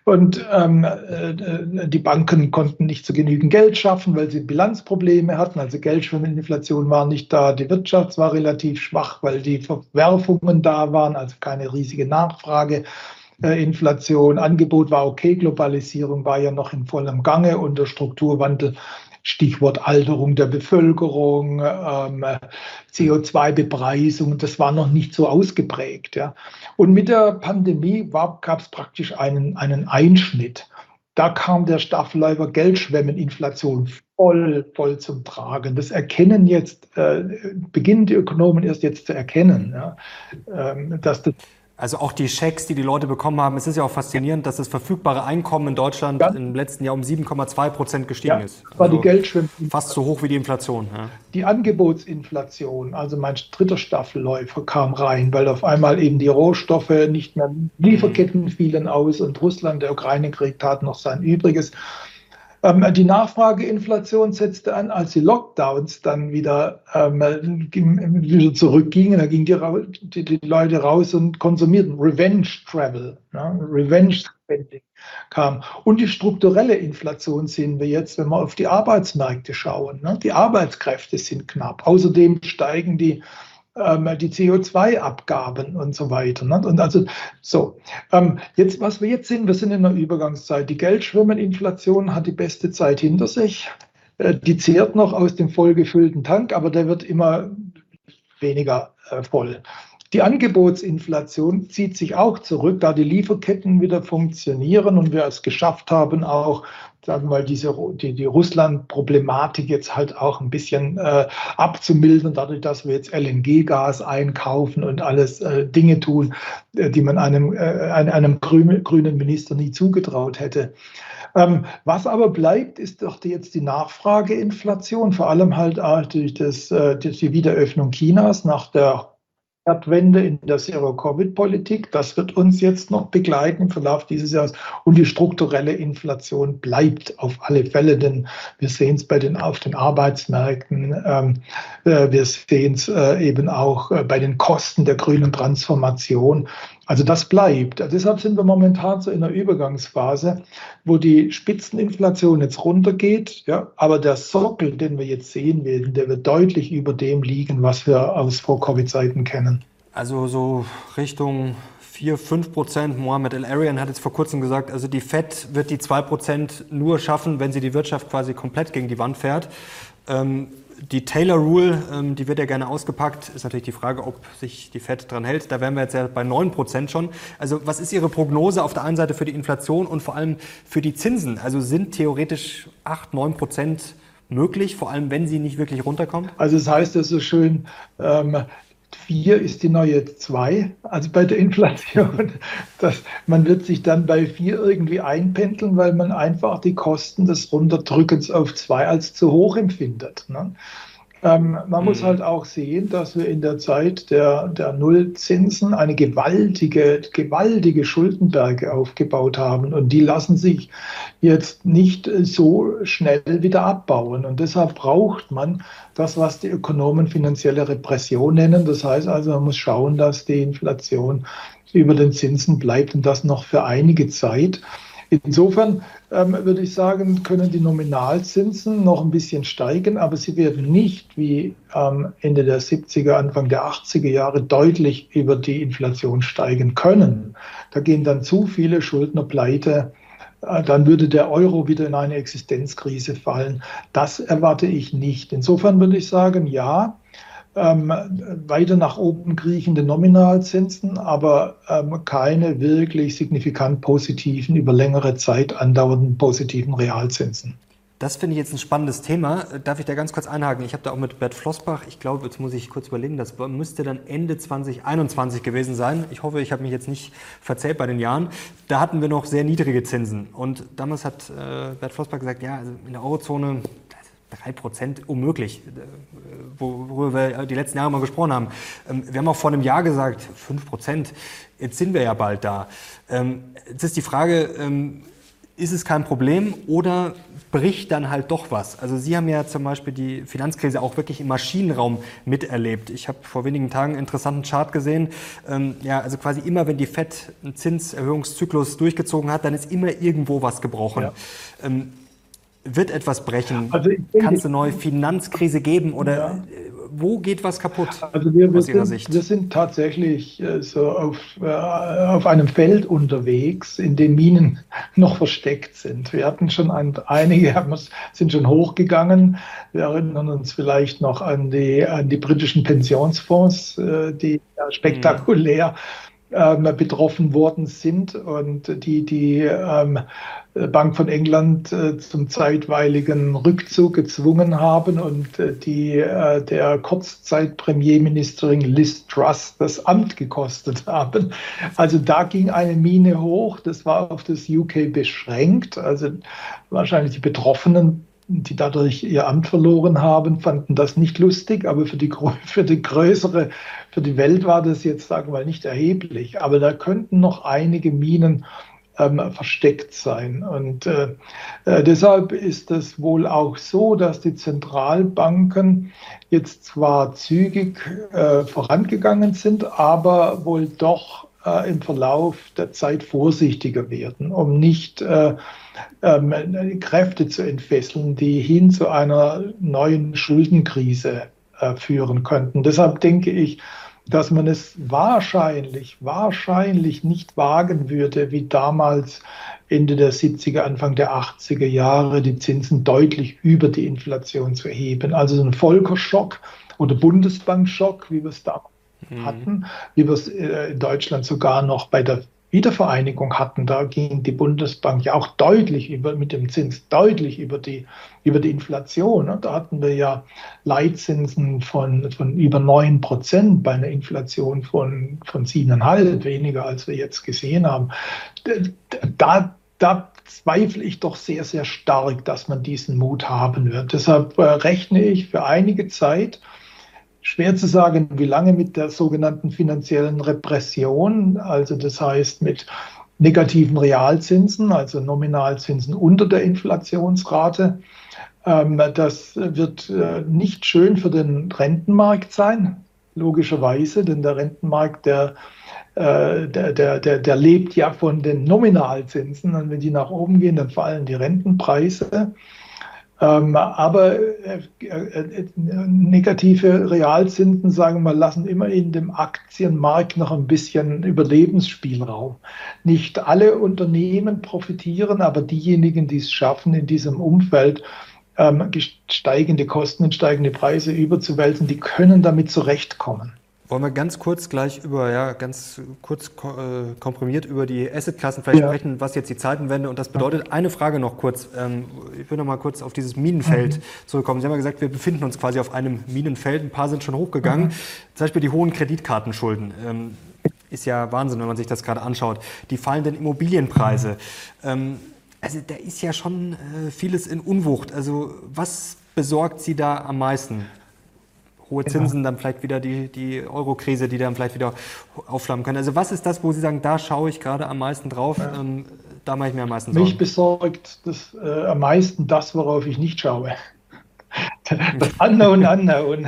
Und ähm, äh, die Banken konnten nicht zu genügend Geld schaffen, weil sie Bilanzprobleme hatten. Also Geldschwimmeninflation war nicht da. Die Wirtschaft war relativ schwach, weil die Verwerfungen da waren, also keine riesige Nachfrage. Äh, Inflation, Angebot war okay, Globalisierung war ja noch in vollem Gange und der Strukturwandel Stichwort Alterung der Bevölkerung, ähm, CO2-Bepreisung, das war noch nicht so ausgeprägt. Ja. Und mit der Pandemie gab es praktisch einen, einen Einschnitt. Da kam der Staffelläufer Geldschwemmeninflation voll, voll zum Tragen. Das erkennen jetzt, äh, beginnen die Ökonomen erst jetzt zu erkennen, ja, ähm, dass das Also auch die Schecks, die die Leute bekommen haben. Es ist ja auch faszinierend, dass das verfügbare Einkommen in Deutschland ja. im letzten Jahr um 7,2 Prozent gestiegen ja, ist. Also war die also Geldschwimmen. Fast so hoch wie die Inflation. Ja. Die Angebotsinflation, also mein dritter Staffelläufer kam rein, weil auf einmal eben die Rohstoffe nicht mehr, Lieferketten fielen aus und Russland, der Ukraine-Krieg tat noch sein Übriges. Ähm, die Nachfrageinflation setzte an, als die Lockdowns dann wieder, ähm, wieder zurückgingen. Da gingen die, die, die, Leute raus und konsumierten. Revenge Travel, ne? Revenge Spending kam. Und die strukturelle Inflation sehen wir jetzt, wenn wir auf die Arbeitsmärkte schauen. Ne? Die Arbeitskräfte sind knapp. Außerdem steigen die ähm, die CO2-Abgaben und so weiter. Ne? Und also so, ähm, jetzt, was wir jetzt sehen, wir sind in einer Übergangszeit. Die Geldschwimmeninflation hat die beste Zeit hinter sich. Äh, die zehrt noch aus dem vollgefüllten Tank, aber der wird immer weniger äh, voll. Die Angebotsinflation zieht sich auch zurück, da die Lieferketten wieder funktionieren und wir es geschafft haben, auch sagen wir mal, diese, die, die Russland-Problematik jetzt halt auch ein bisschen äh, abzumildern, dadurch, dass wir jetzt LNG-Gas einkaufen und alles äh, Dinge tun, äh, die man einem, äh, einem grünen Minister nie zugetraut hätte. Ähm, was aber bleibt, ist doch die, jetzt die Nachfrageinflation, vor allem halt durch, das, äh, durch die Wiederöffnung Chinas nach der Kehrtwende in der Zero-Covid-Politik. Das wird uns jetzt noch begleiten im Verlauf dieses Jahres. Und die strukturelle Inflation bleibt auf alle Fälle, denn wir sehen es bei den, auf den Arbeitsmärkten. Ähm, äh, wir sehen es äh, eben auch äh, bei den Kosten der grünen Transformation. Also das bleibt. Deshalb sind wir momentan so in einer Übergangsphase, wo die Spitzeninflation jetzt runtergeht, ja, aber der Sockel, den wir jetzt sehen werden, der wird deutlich über dem liegen, was wir aus Vor-Covid-Zeiten kennen. Also so Richtung 4, 5 Prozent. Mohamed El-Arian hat jetzt vor kurzem gesagt, also die FED wird die 2 Prozent nur schaffen, wenn sie die Wirtschaft quasi komplett gegen die Wand fährt. Ähm, die Taylor Rule, ähm, die wird ja gerne ausgepackt. Ist natürlich die Frage, ob sich die FED dran hält. Da wären wir jetzt ja bei 9 Prozent schon. Also was ist Ihre Prognose auf der einen Seite für die Inflation und vor allem für die Zinsen? Also sind theoretisch 8, 9 Prozent möglich, vor allem wenn sie nicht wirklich runterkommen? Also es das heißt es so schön, ähm, 4 ist die neue 2, also bei der Inflation. Das, man wird sich dann bei 4 irgendwie einpendeln, weil man einfach die Kosten des Runterdrückens auf 2 als zu hoch empfindet. Ne? Ähm, man muss halt auch sehen, dass wir in der Zeit der, der Nullzinsen eine gewaltige, gewaltige Schuldenberge aufgebaut haben und die lassen sich jetzt nicht so schnell wieder abbauen. Und deshalb braucht man das, was die Ökonomen finanzielle Repression nennen. Das heißt also, man muss schauen, dass die Inflation über den Zinsen bleibt und das noch für einige Zeit. Insofern ähm, würde ich sagen, können die Nominalzinsen noch ein bisschen steigen, aber sie werden nicht wie ähm, Ende der 70er, Anfang der 80er Jahre deutlich über die Inflation steigen können. Da gehen dann zu viele Schuldner pleite. Äh, dann würde der Euro wieder in eine Existenzkrise fallen. Das erwarte ich nicht. Insofern würde ich sagen, ja, ähm, weiter nach oben kriechende Nominalzinsen, aber ähm, keine wirklich signifikant positiven, über längere Zeit andauernden positiven Realzinsen. Das finde ich jetzt ein spannendes Thema. Darf ich da ganz kurz einhaken? Ich habe da auch mit Bert Flossbach, ich glaube, jetzt muss ich kurz überlegen, das müsste dann Ende 2021 gewesen sein. Ich hoffe, ich habe mich jetzt nicht verzählt bei den Jahren. Da hatten wir noch sehr niedrige Zinsen. Und damals hat äh, Bert Flossbach gesagt, ja, also in der Eurozone drei Prozent unmöglich, worüber wir die letzten Jahre mal gesprochen haben. Ähm, wir haben auch vor einem Jahr gesagt, fünf Prozent, jetzt sind wir ja bald da. Ähm, jetzt ist die Frage, ähm, ist es kein Problem oder bricht dann halt doch was? Also Sie haben ja zum Beispiel die Finanzkrise auch wirklich im Maschinenraum miterlebt. Ich habe vor wenigen Tagen einen interessanten Chart gesehen. ja, also quasi immer, wenn die FED einen Zinserhöhungszyklus durchgezogen hat, dann ist immer irgendwo was gebrochen. Ja wird etwas brechen? Also Kann es eine neue Finanzkrise geben oder ja. wo geht was kaputt also wir, wir aus Ihrer sind, Sicht? Wir sind tatsächlich äh, so auf, äh, auf einem Feld unterwegs, in dem Minen noch versteckt sind. Wir hatten schon ein, einige haben, sind schon hochgegangen. Wir erinnern uns vielleicht noch an die, an die britischen Pensionsfonds, äh, die spektakulär ähm, betroffen worden sind und die die ähm, Bank von England äh, zum zeitweiligen Rückzug gezwungen haben und äh, die äh, der Kurzzeit-Premierministerin Liz Truss das Amt gekostet haben. Also da ging eine Mine hoch, das war auf das UK beschränkt. Also wahrscheinlich die Betroffenen die dadurch ihr Amt verloren haben, fanden das nicht lustig, aber für die, für die größere, für die Welt war das jetzt, sagen wir mal, nicht erheblich. Aber da könnten noch einige Minen ähm, versteckt sein. Und äh, äh, deshalb ist es wohl auch so, dass die Zentralbanken jetzt zwar zügig äh, vorangegangen sind, aber wohl doch äh, im Verlauf der Zeit vorsichtiger werden, um nicht äh, ähm, Kräfte zu entfesseln, die hin zu einer neuen Schuldenkrise äh, führen könnten. Deshalb denke ich, dass man es wahrscheinlich, wahrscheinlich nicht wagen würde, wie damals Ende der 70er, Anfang der 80er Jahre, die Zinsen deutlich über die Inflation zu erheben. Also so ein Volkerschock oder Bundesbankschock, wie wir es da mhm. hatten, wie wir es äh, in Deutschland sogar noch bei der Wiedervereinigung hatten, da ging die Bundesbank ja auch deutlich über, mit dem Zins deutlich über die, über die Inflation. Da hatten wir ja Leitzinsen von, von über neun Prozent bei einer Inflation von, von siebeneinhalb, weniger als wir jetzt gesehen haben. Da, da zweifle ich doch sehr, sehr stark, dass man diesen Mut haben wird. Deshalb äh, rechne ich für einige Zeit Schwer zu sagen, wie lange mit der sogenannten finanziellen Repression, also das heißt mit negativen Realzinsen, also Nominalzinsen unter der Inflationsrate. Ähm, das wird äh, nicht schön für den Rentenmarkt sein, logischerweise, denn der Rentenmarkt, äh, der, der, der, der lebt ja von den Nominalzinsen und wenn die nach oben gehen, dann fallen die Rentenpreise. Ähm, aber äh, äh, negative Realzinsen, sagen wir mal, lassen immer in dem Aktienmarkt noch ein bisschen Überlebensspielraum. Nicht alle Unternehmen profitieren, aber diejenigen, die es schaffen, in diesem Umfeld ähm, steigende Kosten und steigende Preise überzuwälzen, die können damit zurechtkommen. Wollen wir ganz kurz gleich über, ja, ganz kurz äh, komprimiert über die Assetklassen vielleicht ja. sprechen, was jetzt die Zeitenwende und das bedeutet. Eine Frage noch kurz. Ähm, ich will noch mal kurz auf dieses Minenfeld mhm. zurückkommen. Sie haben ja gesagt, wir befinden uns quasi auf einem Minenfeld. Ein paar sind schon hochgegangen. Mhm. Zum Beispiel die hohen Kreditkartenschulden. Ähm, ist ja Wahnsinn, wenn man sich das gerade anschaut. Die fallenden Immobilienpreise. Ähm, also da ist ja schon äh, vieles in Unwucht. Also was besorgt Sie da am meisten? Hohe genau. Zinsen, dann vielleicht wieder die, die Euro-Krise, die dann vielleicht wieder aufflammen können. Also was ist das, wo Sie sagen, da schaue ich gerade am meisten drauf, ja. ähm, da mache ich mir am meisten Sorgen? Mich besorgt das, äh, am meisten das, worauf ich nicht schaue. Das Unknown Unknown.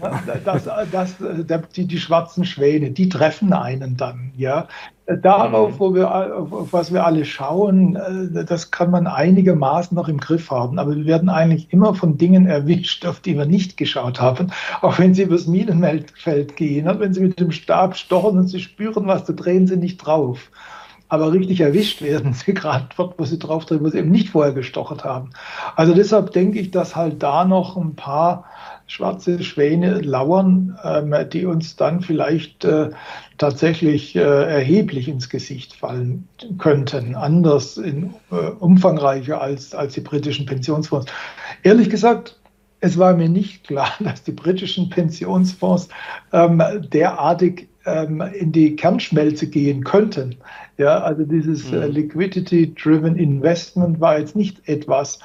Das, das, das, die, die schwarzen Schwäne, die treffen einen dann. Ja? Darauf, mhm. wo wir, auf was wir alle schauen, äh, das kann man einigermaßen noch im Griff haben. Aber wir werden eigentlich immer von Dingen erwischt, auf die wir nicht geschaut haben. Auch wenn sie übers Minenfeld gehen, wenn sie mit dem Stab stochen und sie spüren was, da drehen sie nicht drauf. Aber richtig erwischt werden sie gerade dort, wo sie drauf drehen, wo sie eben nicht vorher gestochert haben. Also deshalb denke ich, dass halt da noch ein paar schwarze Schwäne lauern, ähm, die uns dann vielleicht äh, tatsächlich äh, erheblich ins Gesicht fallen könnten, anders in, äh, umfangreicher als, als die britischen Pensionsfonds. Ehrlich gesagt, es war mir nicht klar, dass die britischen Pensionsfonds ähm, derartig ähm, in die Kernschmelze gehen könnten. Ja, also dieses äh, mhm. Liquidity-Driven Investment war jetzt nicht etwas,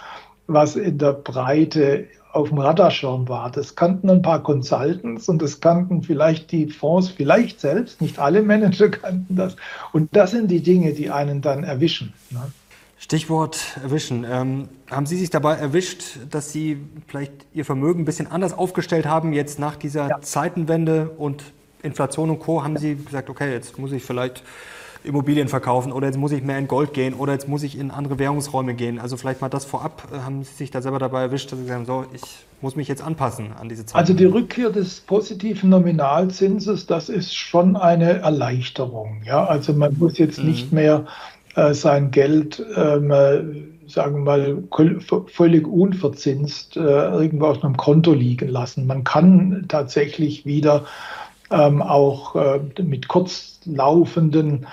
was in der Breite auf dem Radarschirm war. Das kannten ein paar Consultants und das kannten vielleicht die Fonds, vielleicht selbst, nicht alle Manager kannten das. Und das sind die Dinge, die einen dann erwischen. Ne? Stichwort erwischen. Ähm, haben Sie sich dabei erwischt, dass Sie vielleicht Ihr Vermögen ein bisschen anders aufgestellt haben, jetzt nach dieser ja. Zeitenwende und Inflation und Co. Haben Sie gesagt, okay, jetzt muss ich vielleicht Immobilien verkaufen oder jetzt muss ich mehr in Gold gehen oder jetzt muss ich in andere Währungsräume gehen. Also vielleicht mal das vorab, äh, haben Sie sich da selber dabei erwischt, dass Sie sagen, so, ich muss mich jetzt anpassen an diese Zeit? Also die Rückkehr des positiven Nominalzinses, das ist schon eine Erleichterung. Ja, also man muss jetzt mhm. nicht mehr äh, sein Geld, ähm, äh, sagen wir mal, völlig unverzinst äh, irgendwo auf einem Konto liegen lassen. Man kann tatsächlich wieder ähm, auch äh, mit kurzlaufenden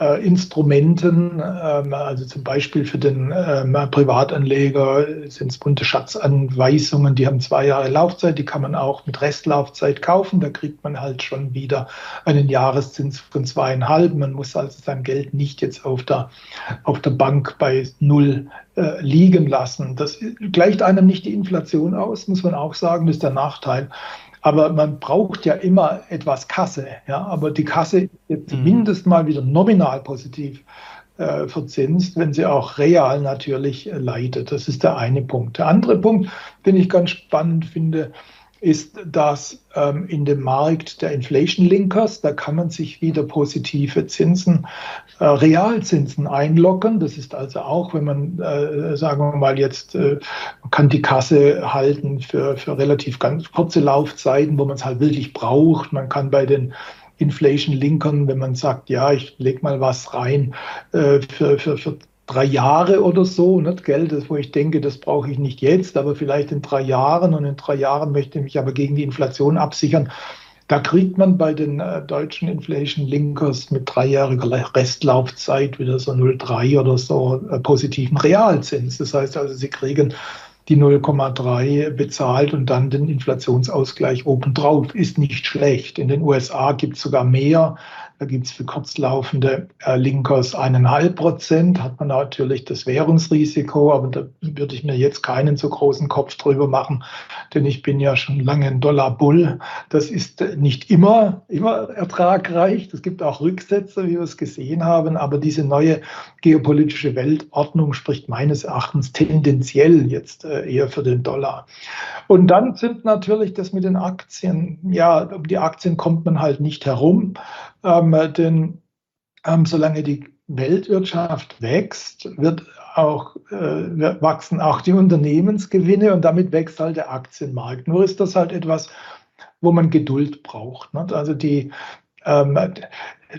äh, Instrumenten, ähm, also zum Beispiel für den ähm, Privatanleger sind es bunte Schatzanweisungen, die haben zwei Jahre Laufzeit, die kann man auch mit Restlaufzeit kaufen, da kriegt man halt schon wieder einen Jahreszins von zweieinhalb. Man muss also sein Geld nicht jetzt auf der, auf der Bank bei null äh, liegen lassen. Das gleicht einem nicht die Inflation aus, muss man auch sagen, das ist der Nachteil. Aber man braucht ja immer etwas Kasse. Ja? Aber die Kasse ist jetzt mhm. mindestens mal wieder nominal positiv äh, verzinst, wenn sie auch real natürlich äh, leidet. Das ist der eine Punkt. Der andere Punkt, den ich ganz spannend finde, ist, dass ähm, in dem Markt der Inflation Linkers, da kann man sich wieder positive Zinsen, äh, Realzinsen einloggen. Das ist also auch, wenn man, äh, sagen wir mal jetzt, äh, kann die Kasse halten für, für relativ ganz kurze Laufzeiten, wo man es halt wirklich braucht. Man kann bei den Inflation Linkern, wenn man sagt, ja, ich leg mal was rein äh, für, für, für drei Jahre oder so, nicht Geld, das, wo ich denke, das brauche ich nicht jetzt, aber vielleicht in drei Jahren und in drei Jahren möchte ich mich aber gegen die Inflation absichern. Da kriegt man bei den äh, deutschen Inflation Linkers mit dreijähriger Restlaufzeit wieder so 0,3 oder so äh, positiven Realzins. Das heißt also, Sie kriegen die 0,3 bezahlt und dann den Inflationsausgleich obendrauf. Ist nicht schlecht. In den USA gibt es sogar mehr. Da gibt es für kurzlaufende äh, Linkers eineinhalb Prozent, hat man natürlich das Währungsrisiko, aber da würde ich mir jetzt keinen so großen Kopf drüber machen, denn ich bin ja schon lange ein Dollar-Bull. Das ist nicht immer, immer ertragreich. Es gibt auch Rücksätze, wie wir es gesehen haben, aber diese neue geopolitische Weltordnung spricht meines Erachtens tendenziell jetzt äh, eher für den Dollar. Und dann sind natürlich das mit den Aktien, ja, um die Aktien kommt man halt nicht herum. Ähm, denn ähm, solange die Weltwirtschaft wächst, wird auch, äh, wachsen auch die Unternehmensgewinne und damit wächst halt der Aktienmarkt. Nur ist das halt etwas, wo man Geduld braucht. Ne? Also die, ähm,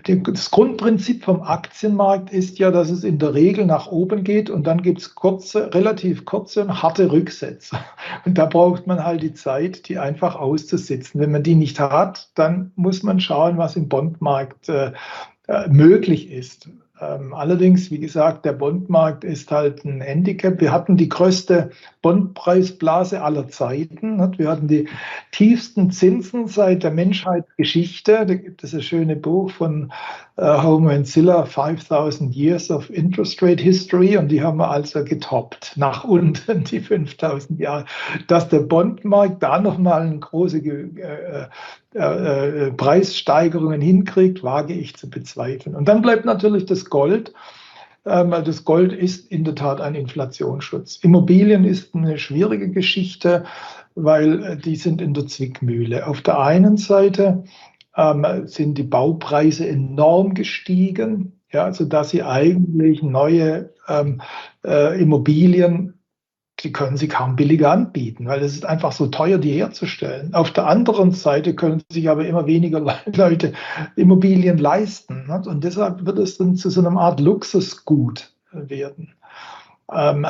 das Grundprinzip vom Aktienmarkt ist ja, dass es in der Regel nach oben geht und dann gibt es kurze, relativ kurze und harte Rücksätze. Und da braucht man halt die Zeit, die einfach auszusitzen. Wenn man die nicht hat, dann muss man schauen, was im Bondmarkt äh, äh möglich ist. Ähm, allerdings, wie gesagt, der Bondmarkt ist halt ein Handicap. Wir hatten die größte Bondpreisblase aller Zeiten. Wir hatten die tiefsten Zinsen seit der Menschheitsgeschichte. Da gibt es ein schönes Buch von uh, Homer and Zilla, 5000 Years of Interest Rate History. Und die haben wir also getoppt nach unten, die 5000 Jahre. Dass der Bondmarkt da nochmal eine große äh, äh, äh, Preissteigerungen hinkriegt, wage ich zu bezweifeln. Und dann bleibt natürlich das Gold. Ähm, das Gold ist in der Tat ein Inflationsschutz. Immobilien ist eine schwierige Geschichte, weil äh, die sind in der Zwickmühle. Auf der einen Seite ähm, sind die Baupreise enorm gestiegen, ja, also dass sie eigentlich neue ähm, äh, Immobilien die können sie kaum billiger anbieten, weil es ist einfach so teuer, die herzustellen. Auf der anderen Seite können sich aber immer weniger Leute Immobilien leisten. Und deshalb wird es dann zu so einer Art Luxusgut werden. Ähm,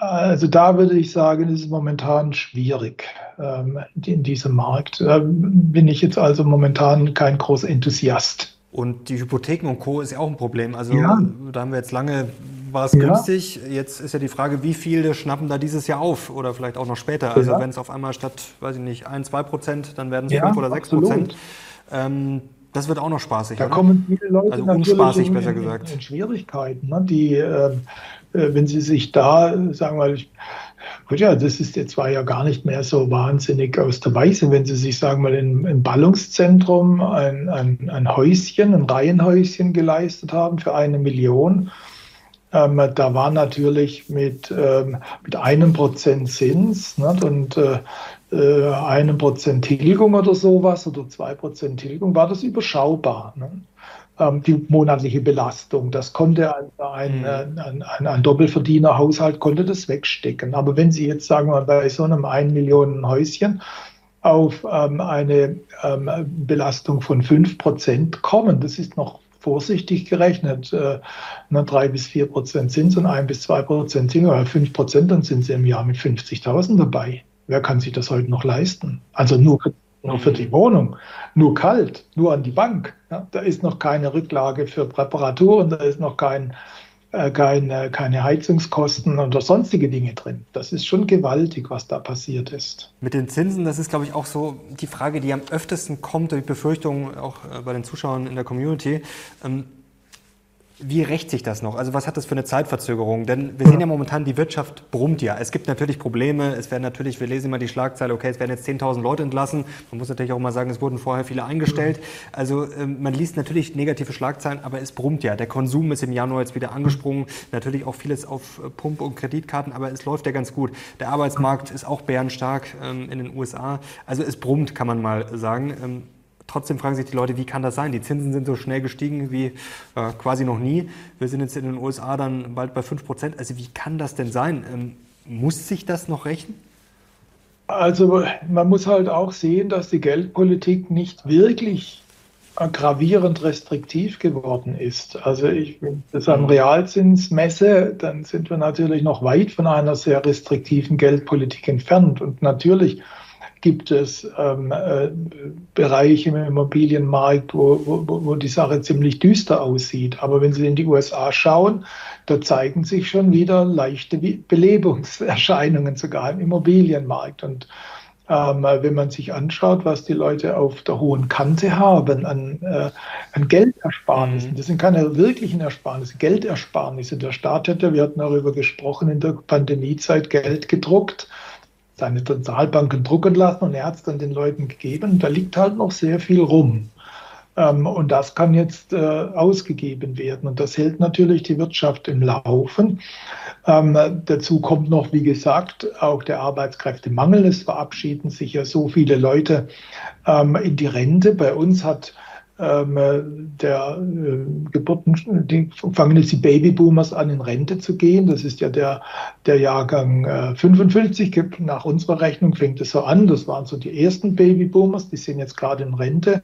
also da würde ich sagen, ist es momentan schwierig ähm, in diesem Markt. Da bin ich jetzt also momentan kein großer Enthusiast. Und die Hypotheken und Co. ist ja auch ein Problem. Also ja. da haben wir jetzt lange war es ja. günstig. Jetzt ist ja die Frage, wie viele schnappen da dieses Jahr auf oder vielleicht auch noch später. Also ja. wenn es auf einmal statt, weiß ich nicht, 1, 2 Prozent, dann werden es ja, 5 oder 6 Prozent. Ähm, das wird auch noch spaßig. Da oder? kommen viele Leute also unspaßig, in, besser gesagt. In, in Schwierigkeiten, ne? die, äh, wenn sie sich da, sagen wir, ich, Gut, ja, das ist jetzt war ja gar nicht mehr so wahnsinnig aus der Weise, wenn Sie sich sagen mal im, Ballungszentrum ein, ein, ein Häuschen, ein Reihenhäuschen geleistet haben für eine Million ähm, da war natürlich mit, ähm, mit einem Prozent Zins nicht? und äh, äh, einem Prozent Tilgung oder sowas oder zwei Prozent Tilgung war das überschaubar. Ne? Ähm, die monatliche Belastung. Das konnte ein, ein, mhm. ein, ein, ein Doppelverdienerhaushalt konnte das wegstecken. Aber wenn Sie jetzt sagen wir bei so einem 1 Millionen Häuschen auf ähm, eine ähm, Belastung von 5 Prozent kommen, das ist noch vorsichtig gerechnet, äh, drei bis vier Prozent Zins und ein bis zwei Prozent Zins, oder fünf Prozent, dann sind sie im Jahr mit 50.000 dabei. Wer kann sich das heute noch leisten? Also nur, nur für die Wohnung, nur kalt, nur an die Bank. Ja, da ist noch keine Rücklage für Präparaturen, da ist noch kein, äh, keine, keine Heizungskosten oder sonstige Dinge drin. Das ist schon gewaltig, was da passiert ist. Mit den Zinsen, das ist, glaube ich, auch so die Frage, die am öftesten kommt, die Befürchtung auch äh, bei den Zuschauern in der Community. Ähm, wie rächt sich das noch? Also was hat das für eine Zeitverzögerung? Denn wir sehen ja momentan, die Wirtschaft brummt ja. Es gibt natürlich Probleme. Es werden natürlich, wir lesen immer die Schlagzeile, okay, es werden jetzt 10.000 Leute entlassen. Man muss natürlich auch mal sagen, es wurden vorher viele eingestellt. Also ähm, man liest natürlich negative Schlagzeilen, aber es brummt ja. Der Konsum ist im Januar jetzt wieder angesprungen. Natürlich auch vieles auf äh, Pump- und Kreditkarten, aber es läuft ja ganz gut. Der Arbeitsmarkt ist auch bärenstark ähm, in den USA. Also es brummt, kann man mal sagen. Trotzdem fragen sich die Leute, wie kann das sein? Die Zinsen sind so schnell gestiegen wie äh, quasi noch nie. Wir sind jetzt in den USA dann bald bei 5 Prozent. Also wie kann das denn sein? Ähm, muss sich das noch rächen? Also man muss halt auch sehen, dass die Geldpolitik nicht wirklich gravierend restriktiv geworden ist. Also ich, wenn ich das am Realzins messe, dann sind wir natürlich noch weit von einer sehr restriktiven Geldpolitik entfernt. Und natürlich gibt es ähm, äh, Bereiche im Immobilienmarkt, wo, wo, wo die Sache ziemlich düster aussieht. Aber wenn Sie in die USA schauen, da zeigen sich schon wieder leichte Belebungserscheinungen sogar im Immobilienmarkt. Und ähm, wenn man sich anschaut, was die Leute auf der hohen Kante haben an, äh, an Geldersparnissen, mhm. das sind keine wirklichen Ersparnisse, Geldersparnisse. Der Staat hätte, wir hatten darüber gesprochen, in der Pandemiezeit Geld gedruckt seine Zentralbanken drucken lassen und er hat es dann den Leuten gegeben. Da liegt halt noch sehr viel rum. Ähm, und das kann jetzt äh, ausgegeben werden. Und das hält natürlich die Wirtschaft im Laufen. Ähm, dazu kommt noch, wie gesagt, auch der Arbeitskräftemangel. Es verabschieden sich ja so viele Leute ähm, in die Rente. Bei uns hat der äh, Geburten, die fangen jetzt die Babyboomers an, in Rente zu gehen. Das ist ja der, der Jahrgang äh, 55. Nach unserer Rechnung fängt es so an. Das waren so die ersten Babyboomers, die sind jetzt gerade in Rente.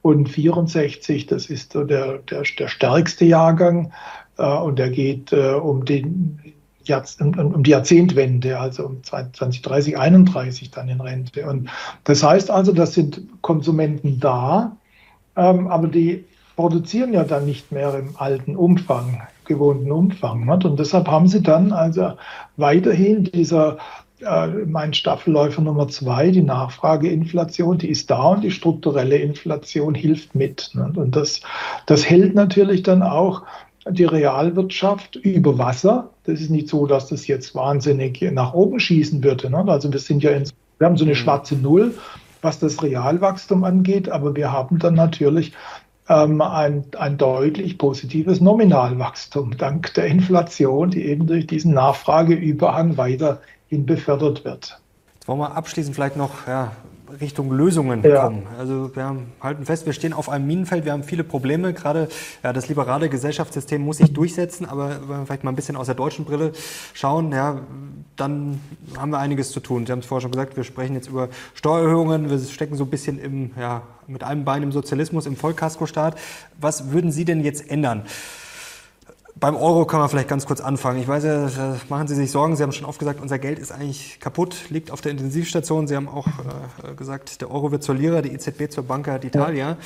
Und 64, das ist so der, der, der stärkste Jahrgang. Äh, und der geht äh, um den um die Jahrzehntwende, also um 2030, 31 dann in Rente. Und das heißt also, das sind Konsumenten da, ähm, aber die produzieren ja dann nicht mehr im alten Umfang, gewohnten Umfang. Nicht? Und deshalb haben sie dann also weiterhin dieser, äh, mein Staffelläufer Nummer zwei, die Nachfrageinflation, die ist da und die strukturelle Inflation hilft mit. Nicht? Und das, das hält natürlich dann auch die Realwirtschaft über Wasser. Das ist nicht so, dass das jetzt wahnsinnig nach oben schießen würde. Nicht? Also wir sind ja in, wir haben so eine mhm. schwarze Null was das Realwachstum angeht, aber wir haben dann natürlich ähm, ein, ein deutlich positives Nominalwachstum dank der Inflation, die eben durch diesen Nachfrageüberhang weiterhin befördert wird. Jetzt wollen wir abschließend vielleicht noch ja, Richtung Lösungen ja. kommen. Also wir halten fest, wir stehen auf einem Minenfeld, wir haben viele Probleme. Gerade ja, das liberale Gesellschaftssystem muss sich durchsetzen, aber wenn wir vielleicht mal ein bisschen aus der deutschen Brille schauen, ja, dann haben wir einiges zu tun. Sie haben es vorher schon gesagt, wir sprechen jetzt über Steuererhöhungen, wir stecken so ein bisschen im, ja, mit einem Bein im Sozialismus, im Vollkaskostaat. Was würden Sie denn jetzt ändern? Beim Euro kann man vielleicht ganz kurz anfangen. Ich weiß ja, machen Sie sich Sorgen. Sie haben schon oft gesagt, unser Geld ist eigentlich kaputt, liegt auf der Intensivstation. Sie haben auch äh, gesagt, der Euro wird zur Lira, die EZB zur Banca d'Italia.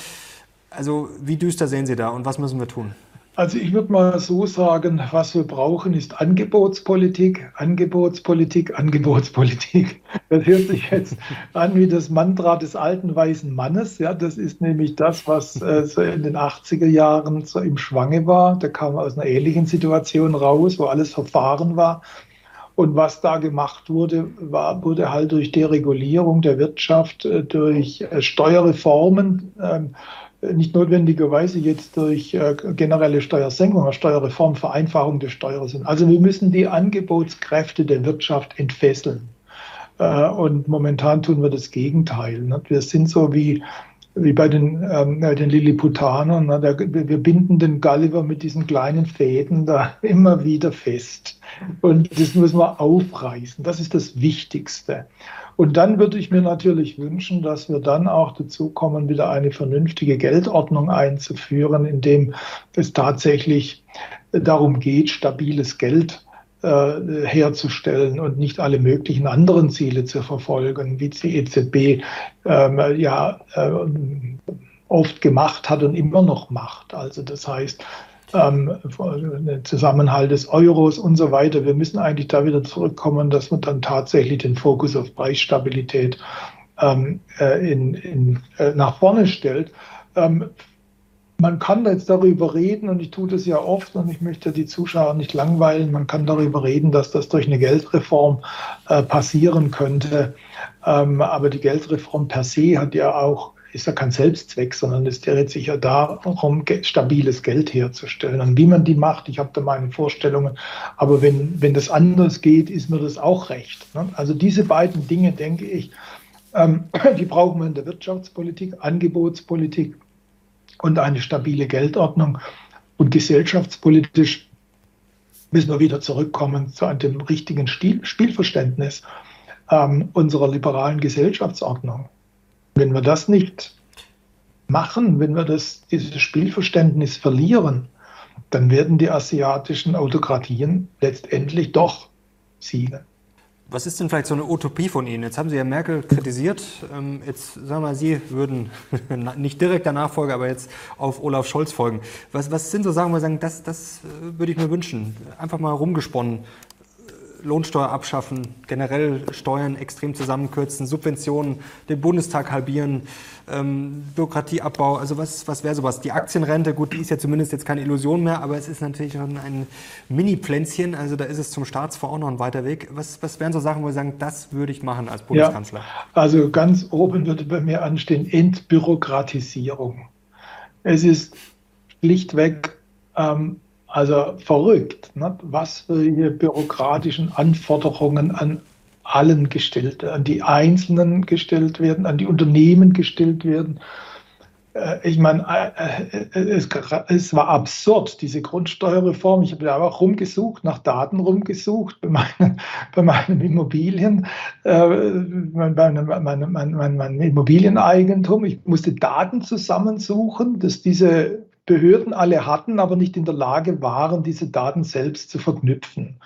Also wie düster sehen Sie da und was müssen wir tun? Also ich würde mal so sagen, was wir brauchen, ist Angebotspolitik, Angebotspolitik, Angebotspolitik. Das hört sich jetzt an wie das Mantra des alten weißen Mannes. Ja, das ist nämlich das, was äh, so in den 80er Jahren so im Schwange war. Da kam man aus einer ähnlichen Situation raus, wo alles verfahren war. Und was da gemacht wurde, war, wurde halt durch Deregulierung der Wirtschaft, äh, durch äh, Steuerreformen, ähm, nicht notwendigerweise jetzt durch äh, generelle Steuersenkung, Steuerreform, Vereinfachung des Steuersinns. Also wir müssen die Angebotskräfte der Wirtschaft entfesseln. Äh, und momentan tun wir das Gegenteil. Wir sind so wie, wie bei den, ähm, den Lilliputanern. wir binden den Gulliver mit diesen kleinen Fäden da immer wieder fest. Und das müssen wir aufreißen. Das ist das Wichtigste. Und dann würde ich mir natürlich wünschen, dass wir dann auch dazu kommen, wieder eine vernünftige Geldordnung einzuführen, indem es tatsächlich darum geht, stabiles Geld äh, herzustellen und nicht alle möglichen anderen Ziele zu verfolgen, wie die EZB ähm, ja äh, oft gemacht hat und immer noch macht. Also das heißt, ähm, Zusammenhalt des Euros und so weiter. Wir müssen eigentlich da wieder zurückkommen, dass man dann tatsächlich den Fokus auf Preisstabilität ähm, äh, in, in, äh, nach vorne stellt. Ähm, man kann jetzt darüber reden, und ich tue das ja oft, und ich möchte die Zuschauer nicht langweilen, man kann darüber reden, dass das durch eine Geldreform äh, passieren könnte. Ähm, aber die Geldreform per se hat ja auch, ist ja kein Selbstzweck, sondern es dreht sich ja darum, stabiles Geld herzustellen. Und wie man die macht, ich habe da meine Vorstellungen, aber wenn, wenn das anders geht, ist mir das auch recht. Ne? Also diese beiden Dinge, denke ich, ähm, die brauchen wir in der Wirtschaftspolitik, Angebotspolitik und eine stabile Geldordnung. Und gesellschaftspolitisch müssen wir wieder zurückkommen zu dem richtigen Spielverständnis ähm, unserer liberalen Gesellschaftsordnung. Wenn wir das nicht machen, wenn wir das, dieses Spielverständnis verlieren, dann werden die asiatischen Autokratien letztendlich doch siegen. Was ist denn vielleicht so eine Utopie von Ihnen? Jetzt haben Sie ja Merkel kritisiert. Ähm, jetzt sagen wir mal, Sie würden nicht direkt der Nachfolger, aber jetzt auf Olaf Scholz folgen. Was, was sind so Sachen, wo Sie sagen, das, das äh, würde ich mir wünschen? Einfach mal rumgesponnen. Lohnsteuer abschaffen, generell Steuern extrem zusammenkürzen, Subventionen, den Bundestag halbieren, ähm, Bürokratieabbau. Also was, was wäre sowas? Die Aktienrente, gut, die ist ja zumindest jetzt keine Illusion mehr, aber es ist natürlich schon ein Mini-Plänzchen. Also da ist es zum Staatsfonds auch noch ein weiter Weg. Was, was wären so Sachen, wo Sie sagen, das würde ich machen als Bundeskanzler? Ja, also ganz oben würde bei mir anstehen Entbürokratisierung. Es ist schlichtweg ähm, also verrückt, ne? was für bürokratischen Anforderungen an allen gestellt, an die Einzelnen gestellt werden, an die Unternehmen gestellt werden. Äh, ich meine, äh, äh, es, war absurd, diese Grundsteuerreform. Ich habe da auch rumgesucht, nach Daten rumgesucht bei meinen, bei meinen Immobilien, bei meinem, meinem, meinem Immobilieneigentum. Ich musste Daten zusammensuchen, dass diese Behörden alle hatten, aber nicht in der Lage waren, diese Daten selbst zu verknüpfen.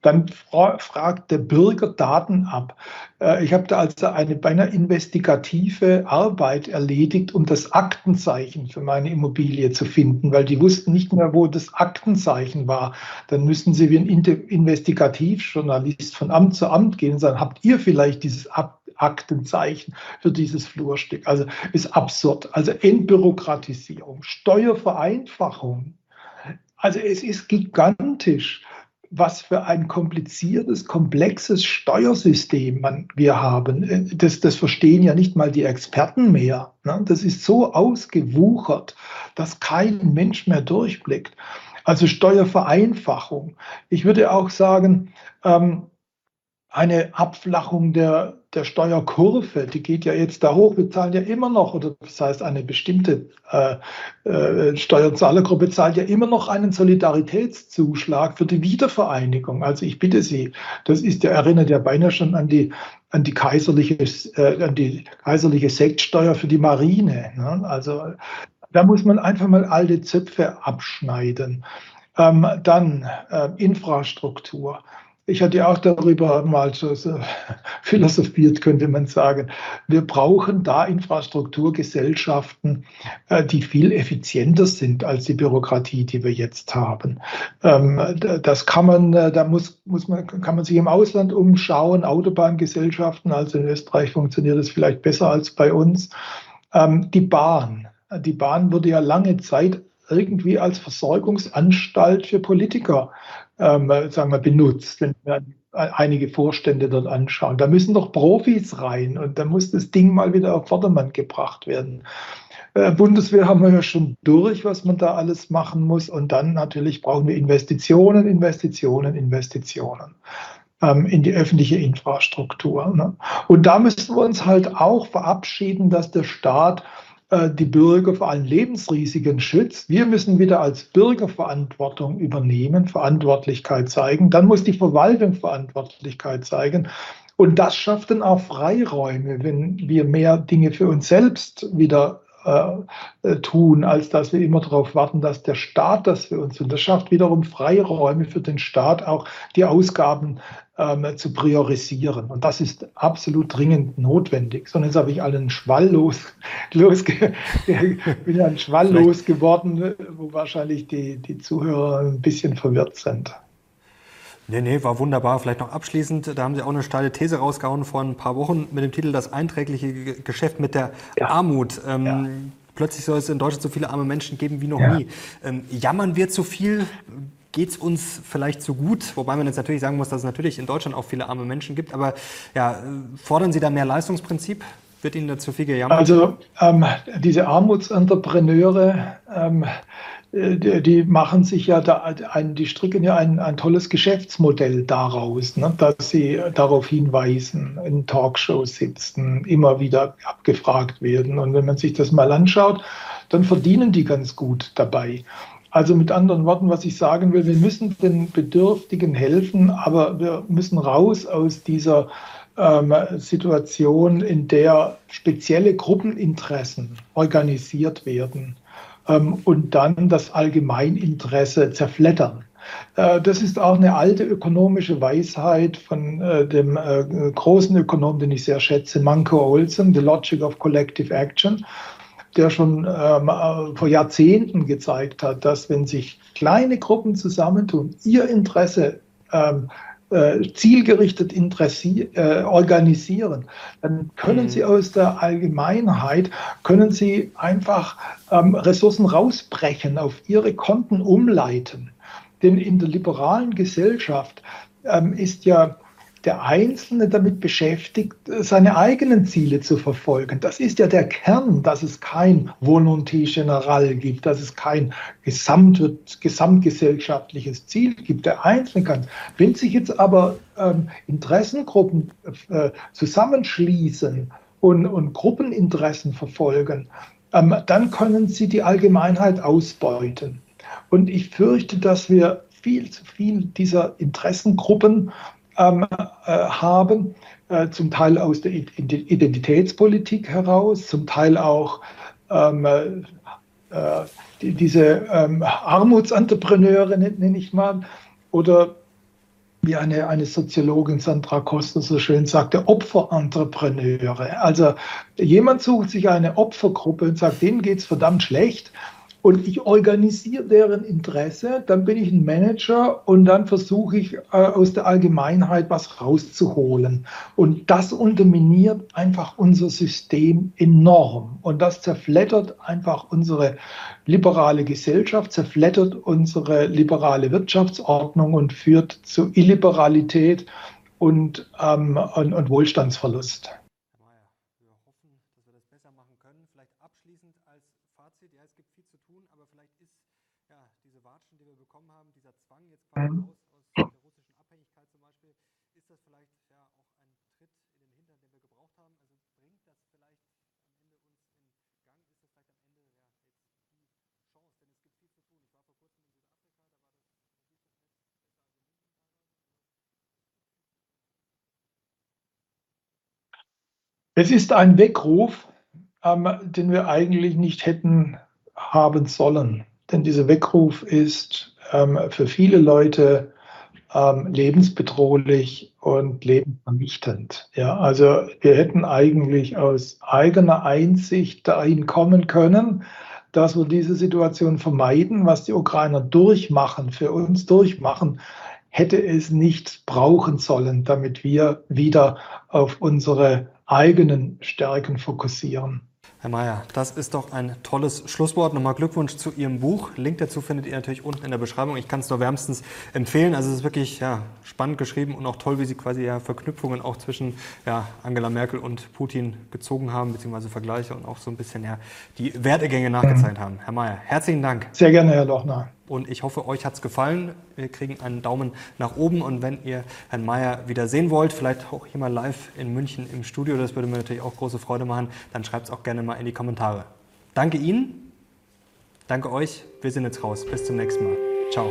Dann fra fragt der Bürger Daten ab. Äh, ich habe da also eine beinahe investigative Arbeit erledigt, um das Aktenzeichen für meine Immobilie zu finden, weil die wussten nicht mehr, wo das Aktenzeichen war. Dann müssen sie wie ein Investigativjournalist von Amt zu Amt gehen und sagen, habt ihr vielleicht dieses Aktenzeichen? Aktenzeichen für dieses Flurstück. Also ist absurd. Also Entbürokratisierung, Steuervereinfachung. Also es ist gigantisch, was für ein kompliziertes, komplexes Steuersystem man, wir haben. Das, das verstehen ja nicht mal die Experten mehr. Ne? Das ist so ausgewuchert, dass kein Mensch mehr durchblickt. Also Steuervereinfachung. Ich würde auch sagen, ähm, eine Abflachung der, der Steuerkurve, die geht ja jetzt da hoch. Wir zahlen ja immer noch, oder das heißt, eine bestimmte äh, äh, Steuerzahlergruppe zahlt ja immer noch einen Solidaritätszuschlag für die Wiedervereinigung. Also ich bitte Sie, das ist ja, erinnert ja beinahe schon an die, an die kaiserliche, äh, an die kaiserliche Sektsteuer für die Marine. Ne? Also da muss man einfach mal alte Zöpfe abschneiden. Ähm, dann äh, Infrastruktur. Ich hatte auch darüber mal so, so philosophiert, könnte man sagen. Wir brauchen da Infrastrukturgesellschaften, äh, die viel effizienter sind als die Bürokratie, die wir jetzt haben. Ähm, das kann man, äh, da muss, muss man, kann man sich im Ausland umschauen, Autobahngesellschaften, also in Österreich funktioniert das vielleicht besser als bei uns. Ähm, die Bahn. Die Bahn wurde ja lange Zeit irgendwie als Versorgungsanstalt für Politiker ähm, sagen wir, benutzt, wenn wir einige Vorstände dort anschauen. Da müssen doch Profis rein und da muss das Ding mal wieder auf Vordermann gebracht werden. Äh, Bundeswehr haben wir ja schon durch, was man da alles machen muss. Und dann natürlich brauchen wir Investitionen, Investitionen, Investitionen ähm, in die öffentliche Infrastruktur. Ne? Und da müssen wir uns halt auch verabschieden, dass der Staat die Bürger vor allen Lebensrisiken schützt. Wir müssen wieder als Bürger Verantwortung übernehmen, Verantwortlichkeit zeigen. Dann muss die Verwaltung Verantwortlichkeit zeigen. Und das schafft dann auch Freiräume, wenn wir mehr Dinge für uns selbst wieder äh, tun, als dass wir immer darauf warten, dass der Staat das für uns tut. Das schafft wiederum Freiräume für den Staat, auch die Ausgaben ähm, zu priorisieren. Und das ist absolut dringend notwendig. Sondern jetzt habe ich allen Schwall los, los bin ja ein Schwall losgeworden, wo wahrscheinlich die, die Zuhörer ein bisschen verwirrt sind. Nee, nee, war wunderbar. Vielleicht noch abschließend, da haben Sie auch eine steile These rausgehauen vor ein paar Wochen mit dem Titel Das einträgliche Geschäft mit der ja. Armut. Ähm, ja. Plötzlich soll es in Deutschland so viele arme Menschen geben wie noch ja. nie. Ähm, jammern wir zu viel? Geht es uns vielleicht zu gut? Wobei man jetzt natürlich sagen muss, dass es natürlich in Deutschland auch viele arme Menschen gibt. Aber ja, fordern Sie da mehr Leistungsprinzip? Wird Ihnen da zu viel gejammert? Also ähm, diese Armutsentreprenneure, ähm, äh, die, die, machen sich ja da ein, die stricken ja ein, ein tolles Geschäftsmodell daraus, ne, dass sie darauf hinweisen, in Talkshows sitzen, immer wieder abgefragt werden. Und wenn man sich das mal anschaut, dann verdienen die ganz gut dabei. Also mit anderen Worten, was ich sagen will, wir müssen den Bedürftigen helfen, aber wir müssen raus aus dieser ähm, Situation, in der spezielle Gruppeninteressen organisiert werden ähm, und dann das Allgemeininteresse zerflettern. Äh, das ist auch eine alte ökonomische Weisheit von äh, dem äh, großen Ökonom, den ich sehr schätze, Manco Olson, The Logic of Collective Action, der schon ähm, vor Jahrzehnten gezeigt hat, dass wenn sich kleine Gruppen zusammentun, ihr Interesse ähm, äh, zielgerichtet äh, organisieren, dann können mhm. Sie aus der Allgemeinheit, können Sie einfach ähm, Ressourcen rausbrechen, auf Ihre Konten umleiten. Denn in der liberalen Gesellschaft ähm, ist ja der Einzelne damit beschäftigt, seine eigenen Ziele zu verfolgen. Das ist ja der Kern, dass es kein Volonté General gibt, dass es kein gesamt, gesamtgesellschaftliches Ziel gibt. Der Einzelne kann. Wenn sich jetzt aber ähm, Interessengruppen äh, zusammenschließen und, und Gruppeninteressen verfolgen, ähm, dann können sie die Allgemeinheit ausbeuten. Und ich fürchte, dass wir viel zu viel dieser Interessengruppen ähm, äh, haben, äh, zum Teil aus der Identitätspolitik heraus, zum Teil auch ähm, äh, die, diese ähm, Armutsentreprenneure, nenne ich mal, oder wie eine, eine Soziologin Sandra Koster so schön sagte, Opferentrepreneure. Also jemand sucht sich eine Opfergruppe und sagt, denen geht es verdammt schlecht und ich organisiere deren Interesse, dann bin ich ein Manager und dann versuche ich äh, aus der Allgemeinheit was rauszuholen. Und das unterminiert einfach unser System enorm. Und das zerflettert einfach unsere liberale Gesellschaft, zerflettert unsere liberale Wirtschaftsordnung und führt zu Illiberalität und, ähm, und, und Wohlstandsverlust. Mhm. aus der russischen Abhängigkeit zum Beispiel, ist das vielleicht ja auch ein Tritt in den Hintern, den wir gebraucht haben? Also bringt das vielleicht am Ende uns in Gang? Ist das vielleicht am Ende ja, jetzt die Chance? Denn es gibt viel zu tun. Ich war vor kurzem in Südafrika, da war das Es ist ein Weckruf, ähm, den wir eigentlich nicht hätten haben sollen. Denn dieser Weckruf ist ähm, für viele Leute ähm, lebensbedrohlich und lebensvernichtend. Ja, also wir hätten eigentlich aus eigener Einsicht dahin kommen können, dass wir diese Situation vermeiden, was die Ukrainer durchmachen, für uns durchmachen, hätte es nicht brauchen sollen, damit wir wieder auf unsere eigenen Stärken fokussieren. Herr Mayer, das ist doch ein tolles Schlusswort. Nochmal Glückwunsch zu Ihrem Buch. Link dazu findet ihr natürlich unten in der Beschreibung. Ich kann es nur wärmstens empfehlen. Also es ist wirklich ja, spannend geschrieben und auch toll, wie Sie quasi ja Verknüpfungen auch zwischen ja, Angela Merkel und Putin gezogen haben, beziehungsweise Vergleiche und auch so ein bisschen ja, die Wertegänge nachgezeigt haben. Herr Mayer, herzlichen Dank. Sehr gerne, Herr Lochner. Und ich hoffe, euch hat es gefallen. Wir kriegen einen Daumen nach oben. Und wenn ihr Herrn Mayer wieder sehen wollt, vielleicht auch hier mal live in München im Studio, das würde mir natürlich auch große Freude machen, dann schreibt es auch gerne mal in die Kommentare. Danke Ihnen, danke euch. Wir sind jetzt raus. Bis zum nächsten Mal. Ciao.